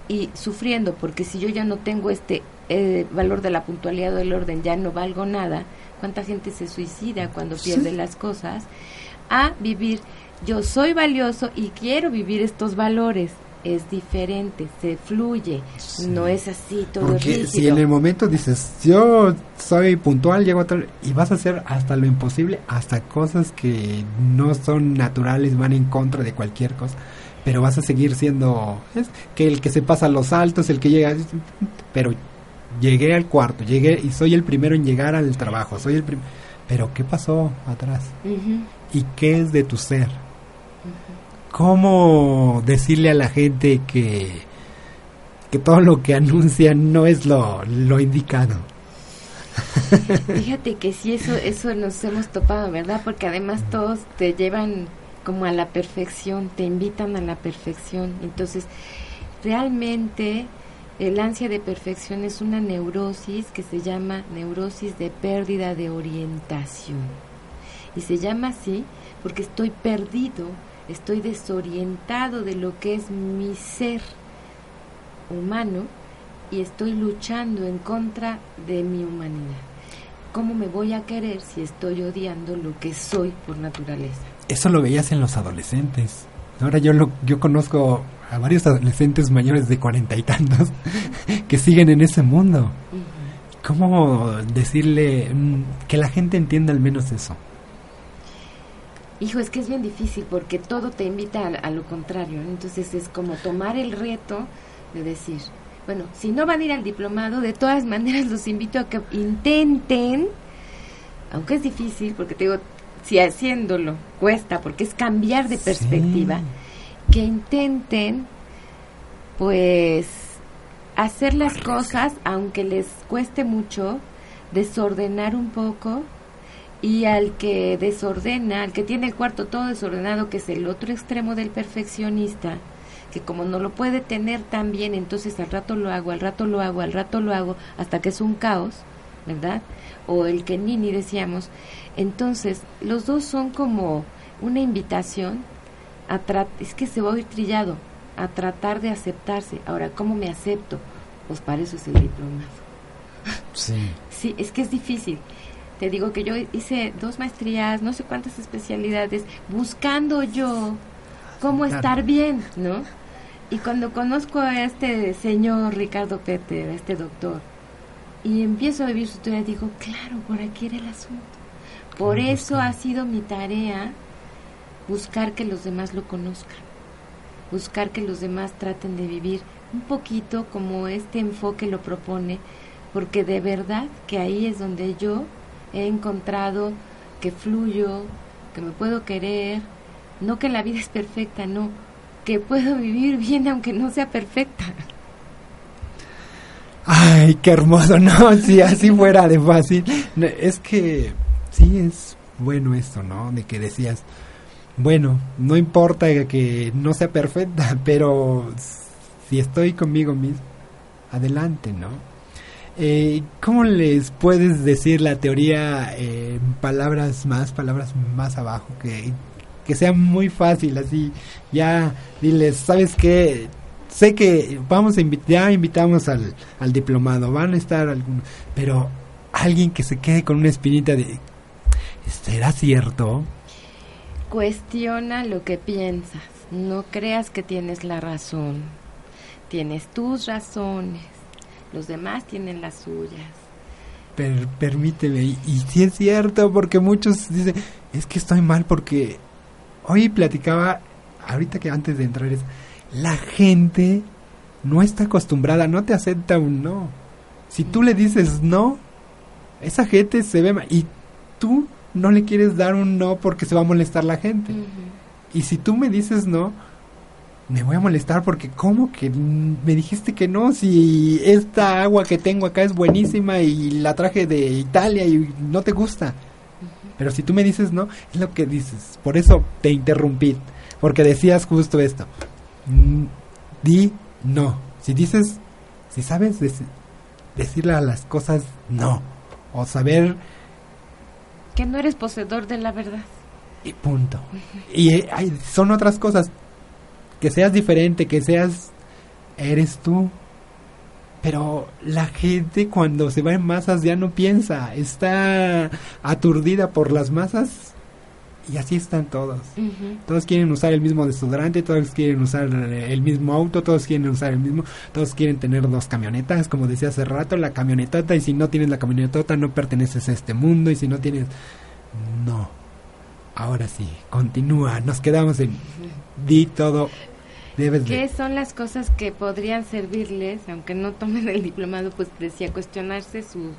y sufriendo porque si yo ya no tengo este eh, valor de la puntualidad o del orden, ya no valgo nada. ¿Cuánta gente se suicida cuando pierde las cosas? A vivir yo soy valioso y quiero vivir estos valores es diferente, se fluye, no es así todo Porque rígido. si en el momento dices, yo soy puntual, llego a tal, y vas a hacer hasta lo imposible, hasta cosas que no son naturales, van en contra de cualquier cosa, pero vas a seguir siendo, es que el que se pasa los saltos, el que llega, pero llegué al cuarto, llegué y soy el primero en llegar al trabajo, soy el primero, pero ¿qué pasó atrás? ¿Y qué es de tu ser? ¿Cómo decirle a la gente que, que todo lo que anuncian no es lo, lo indicado? Fíjate que sí, eso, eso nos hemos topado, ¿verdad? Porque además todos te llevan como a la perfección, te invitan a la perfección. Entonces, realmente el ansia de perfección es una neurosis que se llama neurosis de pérdida de orientación. Y se llama así porque estoy perdido, estoy desorientado de lo que es mi ser humano y estoy luchando en contra de mi humanidad. ¿Cómo me voy a querer si estoy odiando lo que soy por naturaleza? Eso lo veías en los adolescentes. Ahora yo lo, yo conozco a varios adolescentes mayores de cuarenta y tantos que siguen en ese mundo. ¿Cómo decirle mm, que la gente entienda al menos eso? Hijo, es que es bien difícil porque todo te invita a, a lo contrario. ¿no? Entonces es como tomar el reto de decir, bueno, si no van a ir al diplomado, de todas maneras los invito a que intenten, aunque es difícil, porque te digo, si haciéndolo cuesta, porque es cambiar de perspectiva, que intenten, pues, hacer las cosas, aunque les cueste mucho, desordenar un poco, y al que desordena, al que tiene el cuarto todo desordenado, que es el otro extremo del perfeccionista, que como no lo puede tener tan bien, entonces al rato lo hago, al rato lo hago, al rato lo hago, hasta que es un caos, ¿verdad? O el que ni ni decíamos. Entonces, los dos son como una invitación a tratar, es que se va a oír trillado, a tratar de aceptarse. Ahora, ¿cómo me acepto? Pues para eso es el diplomado. Sí. Sí, es que es difícil. Te digo que yo hice dos maestrías, no sé cuántas especialidades, buscando yo cómo estar bien, ¿no? Y cuando conozco a este señor Ricardo Peter, a este doctor, y empiezo a vivir su historia, digo, claro, por aquí era el asunto. Por eso ha sido mi tarea buscar que los demás lo conozcan, buscar que los demás traten de vivir un poquito como este enfoque lo propone, porque de verdad que ahí es donde yo he encontrado que fluyo, que me puedo querer, no que la vida es perfecta, no, que puedo vivir bien aunque no sea perfecta. Ay, qué hermoso, no, si así fuera de fácil. Es que sí es bueno esto, ¿no? De que decías, bueno, no importa que no sea perfecta, pero si estoy conmigo mismo, adelante, ¿no? Eh, ¿Cómo les puedes decir la teoría en palabras más, palabras más abajo? Que, que sea muy fácil, así. Ya diles, ¿sabes qué? Sé que vamos a invitar, ya invitamos al, al diplomado, van a estar algunos, pero alguien que se quede con una espinita de, ¿será cierto? Cuestiona lo que piensas. No creas que tienes la razón. Tienes tus razones. Los demás tienen las suyas. Per- permíteme, y, y sí es cierto, porque muchos dicen, es que estoy mal porque hoy platicaba, ahorita que antes de entrar es, la gente no está acostumbrada, no te acepta un no. Si tú le dices no, esa gente se ve mal, y tú no le quieres dar un no porque se va a molestar la gente. Y si tú me dices no, me voy a molestar porque ¿cómo que me dijiste que no? Si esta agua que tengo acá es buenísima y la traje de Italia y no te gusta. Pero si tú me dices no, es lo que dices. Por eso te interrumpí. Porque decías justo esto. Mm, Di no. Si dices, si sabes deci- decirle a las cosas no. O saber Que no eres poseedor de la verdad. y punto. Y eh, hay- son otras cosas. Que seas diferente, que seas... Eres tú. Pero la gente cuando se va en masas ya no piensa. Está aturdida por las masas. Y así están todos. Todos quieren usar el mismo desodorante, todos quieren usar el mismo auto, todos quieren usar el mismo, todos quieren tener dos camionetas, como decía hace rato, la camionetota, y si no tienes la camionetota no perteneces a este mundo, y si no tienes... No. Ahora sí, continúa, nos quedamos en... Di todo, debes ¿Qué de... son las cosas que podrían servirles, aunque no tomen el diplomado, pues decía, cuestionarse sus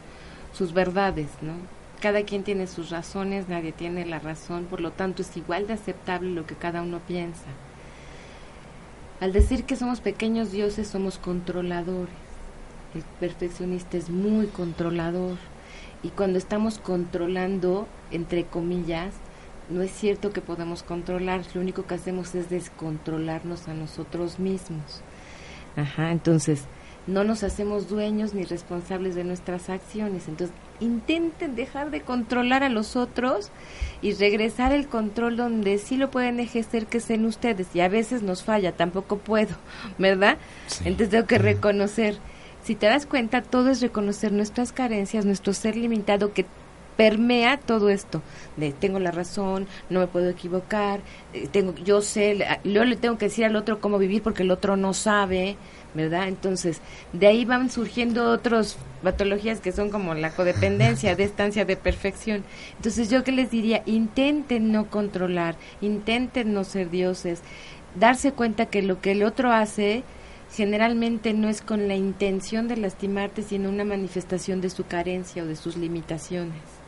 sus verdades, ¿no? Cada quien tiene sus razones, nadie tiene la razón, por lo tanto es igual de aceptable lo que cada uno piensa. Al decir que somos pequeños dioses, somos controladores. El perfeccionista es muy controlador. Y cuando estamos controlando, entre comillas, no es cierto que podemos controlar, lo único que hacemos es descontrolarnos a nosotros mismos. Ajá, entonces no nos hacemos dueños ni responsables de nuestras acciones. Entonces intenten dejar de controlar a los otros y regresar el control donde sí lo pueden ejercer que es en ustedes. Y a veces nos falla, tampoco puedo, ¿verdad? Entonces tengo que reconocer. Si te das cuenta, todo es reconocer nuestras carencias, nuestro ser limitado que permea todo esto de tengo la razón no me puedo equivocar eh, tengo yo sé yo le tengo que decir al otro cómo vivir porque el otro no sabe verdad entonces de ahí van surgiendo otras patologías que son como la codependencia de estancia de perfección entonces yo que les diría intenten no controlar intenten no ser dioses darse cuenta que lo que el otro hace generalmente no es con la intención de lastimarte, sino una manifestación de su carencia o de sus limitaciones.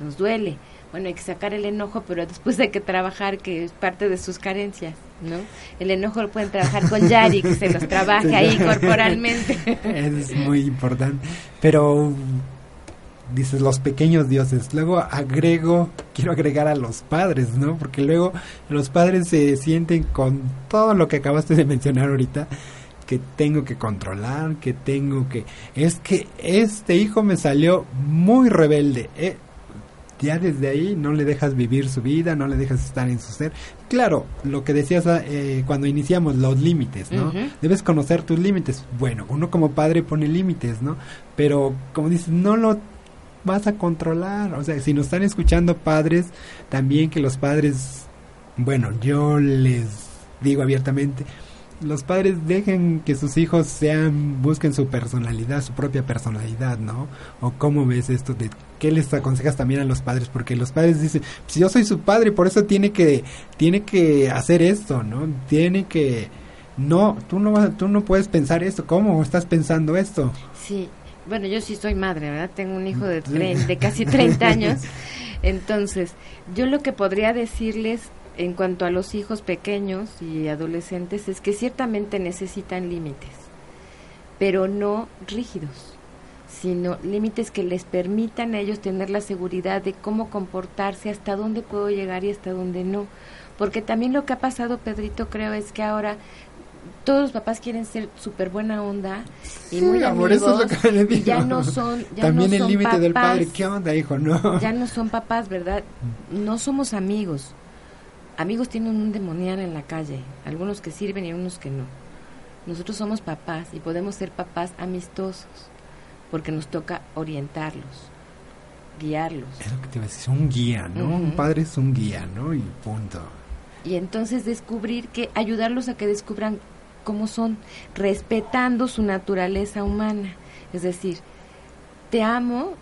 Nos duele. Bueno, hay que sacar el enojo, pero después hay que trabajar, que es parte de sus carencias, ¿no? El enojo lo pueden trabajar con Yari, que se los trabaje ahí corporalmente. es muy importante. Pero dices los pequeños dioses. Luego agrego, quiero agregar a los padres, ¿no? Porque luego los padres se sienten con todo lo que acabaste de mencionar ahorita que tengo que controlar, que tengo que es que este hijo me salió muy rebelde. Eh, ya desde ahí no le dejas vivir su vida, no le dejas estar en su ser. Claro, lo que decías eh, cuando iniciamos, los límites, ¿no? Debes conocer tus límites. Bueno, uno como padre pone límites, ¿no? Pero como dices, no lo vas a controlar. O sea, si nos están escuchando padres, también que los padres, bueno, yo les digo abiertamente, los padres dejen que sus hijos sean, busquen su personalidad, su propia personalidad, ¿no? O cómo ves esto de qué les aconsejas también a los padres, porque los padres dicen, si yo soy su padre, por eso tiene que, tiene que hacer esto, ¿no? Tiene que, no, tú no, vas- tú no puedes pensar esto, ¿cómo estás pensando esto? Sí, bueno, yo sí soy madre, ¿verdad? Tengo un hijo de, tre- de casi 30 años. Entonces, yo lo que podría decirles en cuanto a los hijos pequeños y adolescentes es que ciertamente necesitan límites, pero no rígidos, sino límites que les permitan a ellos tener la seguridad de cómo comportarse, hasta dónde puedo llegar y hasta dónde no. Porque también lo que ha pasado, Pedrito, creo, es que ahora todos los papás quieren ser súper buena onda y Sí, muy amor, amigos. eso es lo que le y ya no son ya También no el límite del padre, ¿qué onda, hijo? No. Ya no son papás, ¿verdad? No somos amigos. Amigos tienen un demonial en la calle, algunos que sirven y unos que no. Nosotros somos papás y podemos ser papás amistosos porque nos toca orientarlos, guiarlos. Es lo que te iba a decir, un guía, ¿no? Un padre es un guía, ¿no? Y punto. y entonces descubrir que ayudarlos a que descubran cómo son, respetando su naturaleza humana. Es decir, te amo,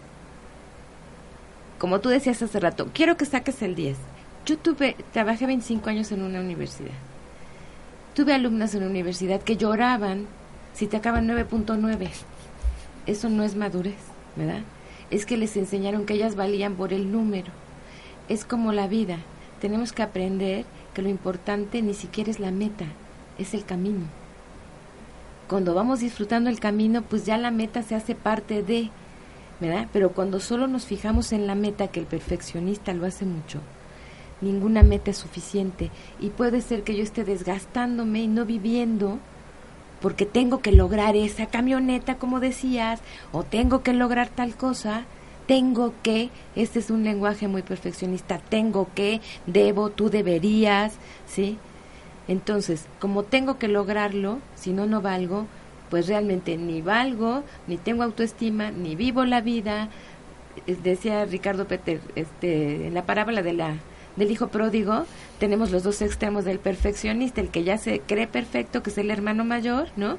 como tú decías hace rato, quiero que saques el 10. Yo tuve, trabajé 25 años en una universidad. Tuve alumnas en la universidad que lloraban si te acaban 9.9. Eso no es madurez, ¿verdad? Es que les enseñaron que ellas valían por el número. Es como la vida. Tenemos que aprender que lo importante ni siquiera es la meta, es el camino. Cuando vamos disfrutando el camino, pues ya la meta se hace parte de, ¿verdad? Pero cuando solo nos fijamos en la meta, que el perfeccionista lo hace mucho, ninguna meta es suficiente. Y puede ser que yo esté desgastándome y no viviendo porque tengo que lograr esa camioneta, como decías, o tengo que lograr tal cosa, tengo que, este es un lenguaje muy perfeccionista, tengo que, debo, tú deberías, ¿sí? Entonces, como tengo que lograrlo, si no, no valgo, pues realmente ni valgo, ni tengo autoestima, ni vivo la vida. Decía Ricardo Peter, este, en la parábola de la del hijo pródigo, tenemos los dos extremos del perfeccionista, el que ya se cree perfecto, que es el hermano mayor, ¿no?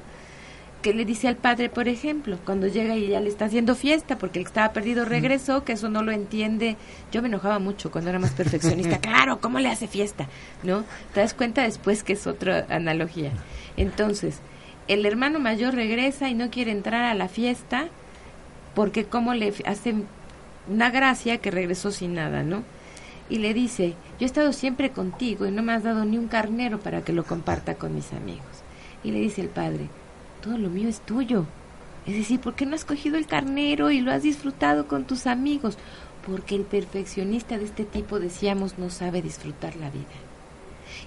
Que le dice al padre, por ejemplo, cuando llega y ya le está haciendo fiesta porque el que estaba perdido regresó, que eso no lo entiende. Yo me enojaba mucho cuando era más perfeccionista. claro, ¿cómo le hace fiesta? ¿No? Te das cuenta después que es otra analogía. Entonces, el hermano mayor regresa y no quiere entrar a la fiesta porque como le hace una gracia que regresó sin nada, ¿no? Y le dice, yo he estado siempre contigo y no me has dado ni un carnero para que lo comparta con mis amigos. Y le dice el padre, todo lo mío es tuyo. Es decir, ¿por qué no has cogido el carnero y lo has disfrutado con tus amigos? Porque el perfeccionista de este tipo, decíamos, no sabe disfrutar la vida.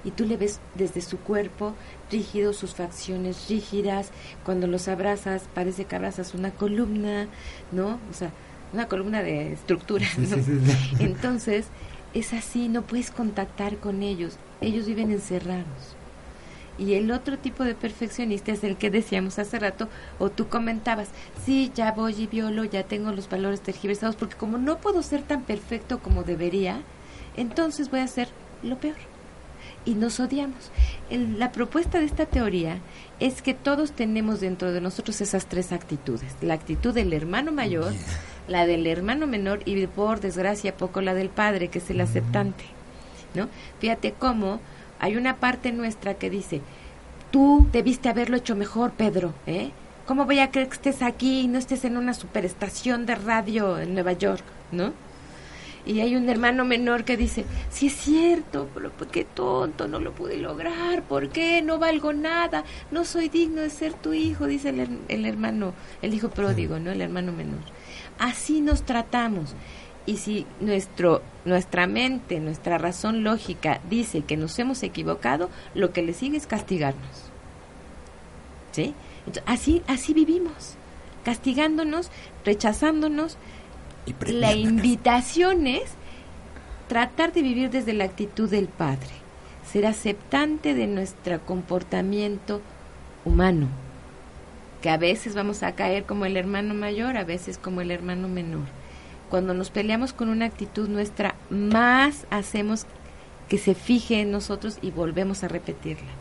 Y tú le ves desde su cuerpo rígido, sus facciones rígidas. Cuando los abrazas, parece que abrazas una columna, ¿no? O sea, una columna de estructura. Sí, ¿no? Entonces, es así, no puedes contactar con ellos, ellos viven encerrados. Y el otro tipo de perfeccionista es el que decíamos hace rato, o tú comentabas, sí, ya voy y violo, ya tengo los valores tergiversados, porque como no puedo ser tan perfecto como debería, entonces voy a hacer lo peor. Y nos odiamos. El- la propuesta de esta teoría es que todos tenemos dentro de nosotros esas tres actitudes. La actitud del hermano mayor, la del hermano menor y por desgracia poco la del padre, que es el aceptante. ¿no? Fíjate cómo hay una parte nuestra que dice, tú debiste haberlo hecho mejor, Pedro, ¿eh? ¿Cómo voy a creer que estés aquí y no estés en una superestación de radio en Nueva York, ¿no? Y hay un hermano menor que dice, sí es cierto, pero pues, qué tonto, no lo pude lograr, ¿por qué? No valgo nada, no soy digno de ser tu hijo, dice el, el hermano, el hijo pródigo, ¿no? El hermano menor. Así nos tratamos. Y si nuestro, nuestra mente, nuestra razón lógica dice que nos hemos equivocado, lo que le sigue es castigarnos. ¿Sí? Entonces, así, así vivimos, castigándonos, rechazándonos. La invitación es tratar de vivir desde la actitud del Padre, ser aceptante de nuestro comportamiento humano, a veces vamos a caer como el hermano mayor, a veces como el hermano menor. Cuando nos peleamos con una actitud nuestra, más hacemos que se fije en nosotros y volvemos a repetirla.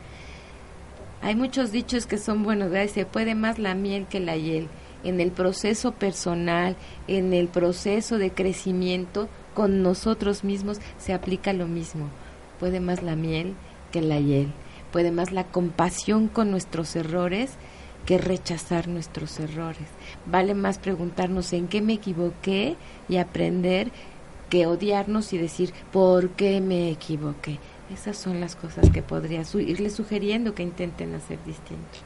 Hay muchos dichos que son buenos, ¿verdad? Se puede más la miel que la hiel. En el proceso personal, en el proceso de crecimiento, con nosotros mismos se aplica lo mismo. Puede más la miel que la hiel. Puede más la compasión con nuestros errores que rechazar nuestros errores. Vale más preguntarnos en qué me equivoqué y aprender que odiarnos y decir por qué me equivoqué. Esas son las cosas que podría su irles sugiriendo que intenten hacer distinto.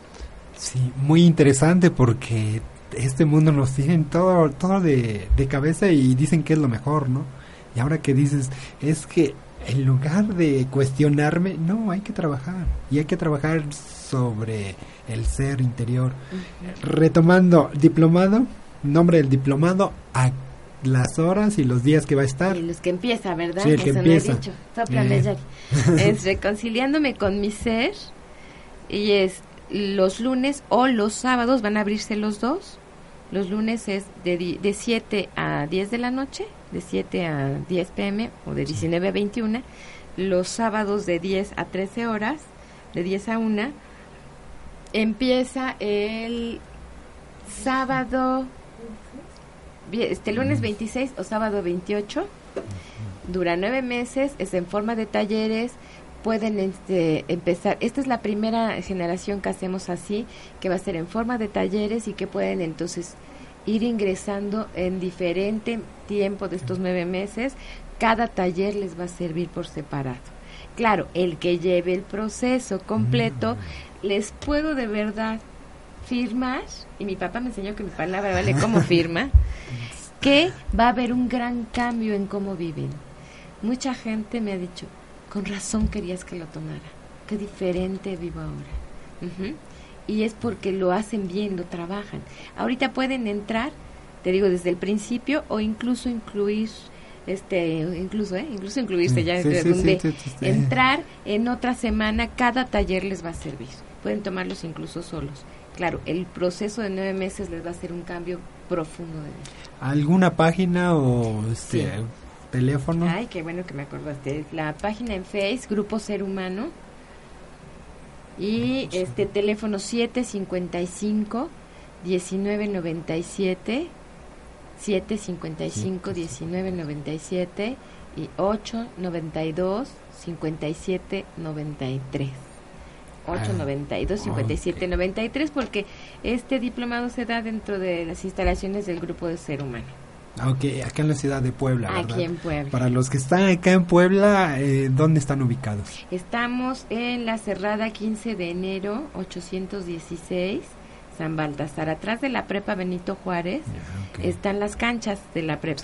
Sí, muy interesante porque este mundo nos tienen todo, todo de, de cabeza y dicen que es lo mejor, ¿no? Y ahora que dices, es que en lugar de cuestionarme, no, hay que trabajar. Y hay que trabajar sobre el ser interior. Retomando, diplomado, nombre del diplomado, a las horas y los días que va a estar. Y los que empieza, ¿verdad? Sí, el que Eso empieza. No he dicho. Sóplame, Eh. Yari. Es reconciliándome con mi ser. Y es los lunes o los sábados van a abrirse los dos. Los lunes es de, de 7 a 10 de la noche, de 7 a 10 pm o de 19 a 21. Los sábados de 10 a 13 horas, de 10 a 1. Empieza el sábado, este lunes 26 o sábado 28. Dura nueve meses, es en forma de talleres. Pueden este, empezar. Esta es la primera generación que hacemos así, que va a ser en forma de talleres y que pueden entonces ir ingresando en diferente tiempo de estos nueve meses. Cada taller les va a servir por separado. Claro, el que lleve el proceso completo, les puedo de verdad firmar, y mi papá me enseñó que mi palabra vale como firma, que va a haber un gran cambio en cómo viven. Mucha gente me ha dicho, con razón querías que lo tomara, qué diferente vivo ahora. Y es porque lo hacen bien, lo trabajan. Ahorita pueden entrar, te digo, desde el principio o incluso incluir, este, incluso, ¿eh? Incluso incluirse, Sí, ya sí, sí, redundé. sí. Entrar en otra semana, cada taller les va a servir. Pueden tomarlos incluso solos. Claro, el proceso de nueve meses les va a hacer un cambio profundo de vida. ¿Alguna página o este, Sí. Teléfono? Ay, qué bueno que me acordaste. La página en Face, Grupo Ser Humano. Y este teléfono 755 1997 755 1997 y 892 5793. 892 5793 porque este diplomado se da dentro de las instalaciones del grupo de ser humano. Ok, acá en la ciudad de Puebla. Aquí en Puebla. Para los que están acá en Puebla, eh, ¿dónde están ubicados? Estamos en la cerrada 15 de enero 816 San Baltasar, atrás de la prepa Benito Juárez. Están las canchas de la prepa.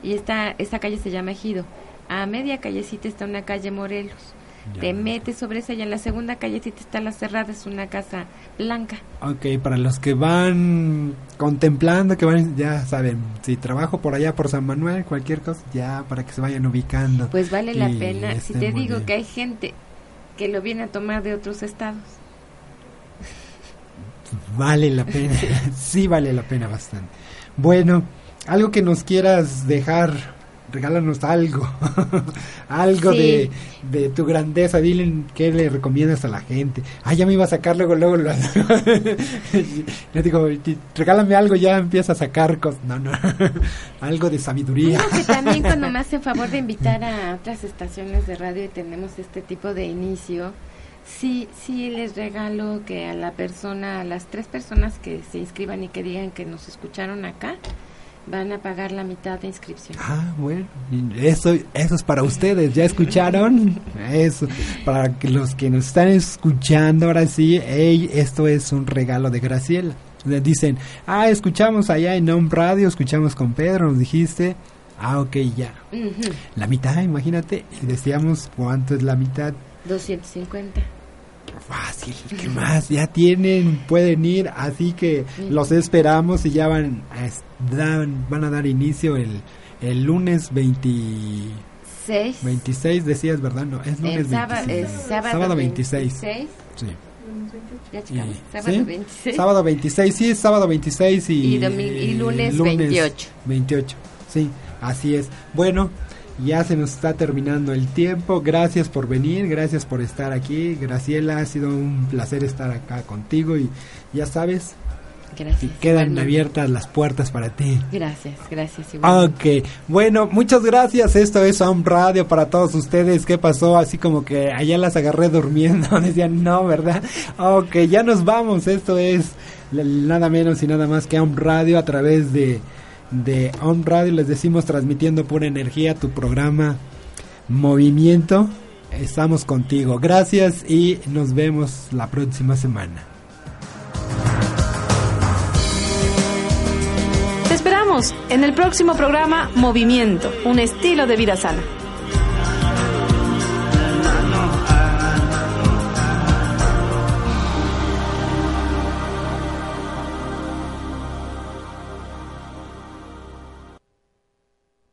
Y esta, esta calle se llama Ejido. A media callecita está una calle Morelos. Te metes sobre esa y en la segunda callecita está la cerrada, es una casa blanca. Ok, para los que van contemplando, que van, ya saben, si trabajo por allá por San Manuel, cualquier cosa, ya para que se vayan ubicando. Pues vale la pena. Si te digo bien. que hay gente que lo viene a tomar de otros estados. Vale la pena, sí vale la pena bastante. Bueno, algo que nos quieras dejar, regálanos algo, algo Sí. de, de tu grandeza, dile qué le recomiendas a la gente. Ah, ya me iba a sacar luego, luego, lo- le digo, "Ti- regálame algo, ya empieza a sacar cosas. No, no, algo de sabiduría. Que también cuando me hacen favor de invitar a otras estaciones de radio y tenemos este tipo de inicio, sí, sí les regalo que a la persona, a las tres personas que se inscriban y que digan que nos escucharon acá, van a pagar la mitad de inscripción. Ah, bueno, eso, eso es para ustedes, ¿ya escucharon? Eso, para que los que nos están escuchando ahora sí, hey, esto es un regalo de Graciela. Le dicen, ah, escuchamos allá en Home Radio, escuchamos con Pedro, nos dijiste, ah, ok, ya. La mitad, imagínate, y decíamos cuánto es la mitad. 250. Fácil, ¿qué más? Ya tienen, pueden ir, así que los esperamos y ya van a, dan- van a dar inicio el, el lunes 20. Seis. 26 decías, ¿verdad? No, es lunes sábado, 26. es sábado, 26. 26. Sí. Ya checamos. Sábado ¿sí? 26. Sábado 26, sí, es sábado 26 y, Y y lunes 28. 28, sí, así es. Bueno, ya se nos está terminando el tiempo. Gracias por venir, gracias por estar aquí. Graciela, ha sido un placer estar acá contigo y ya sabes, Gracias. quedan igualmente. abiertas las puertas para ti. Gracias, gracias. igualmente. Ok, bueno, muchas gracias. Esto es Home Radio para todos ustedes. ¿Qué pasó? Así como que allá las agarré durmiendo. Decían, no, ¿verdad? Ok, ya nos vamos. Esto es nada menos y nada más que Home Radio a través de, de Home Radio. Les decimos transmitiendo pura energía tu programa Movimiento. Estamos contigo. Gracias y nos vemos la próxima semana. Te esperamos en el próximo programa Movimiento, un estilo de vida sana.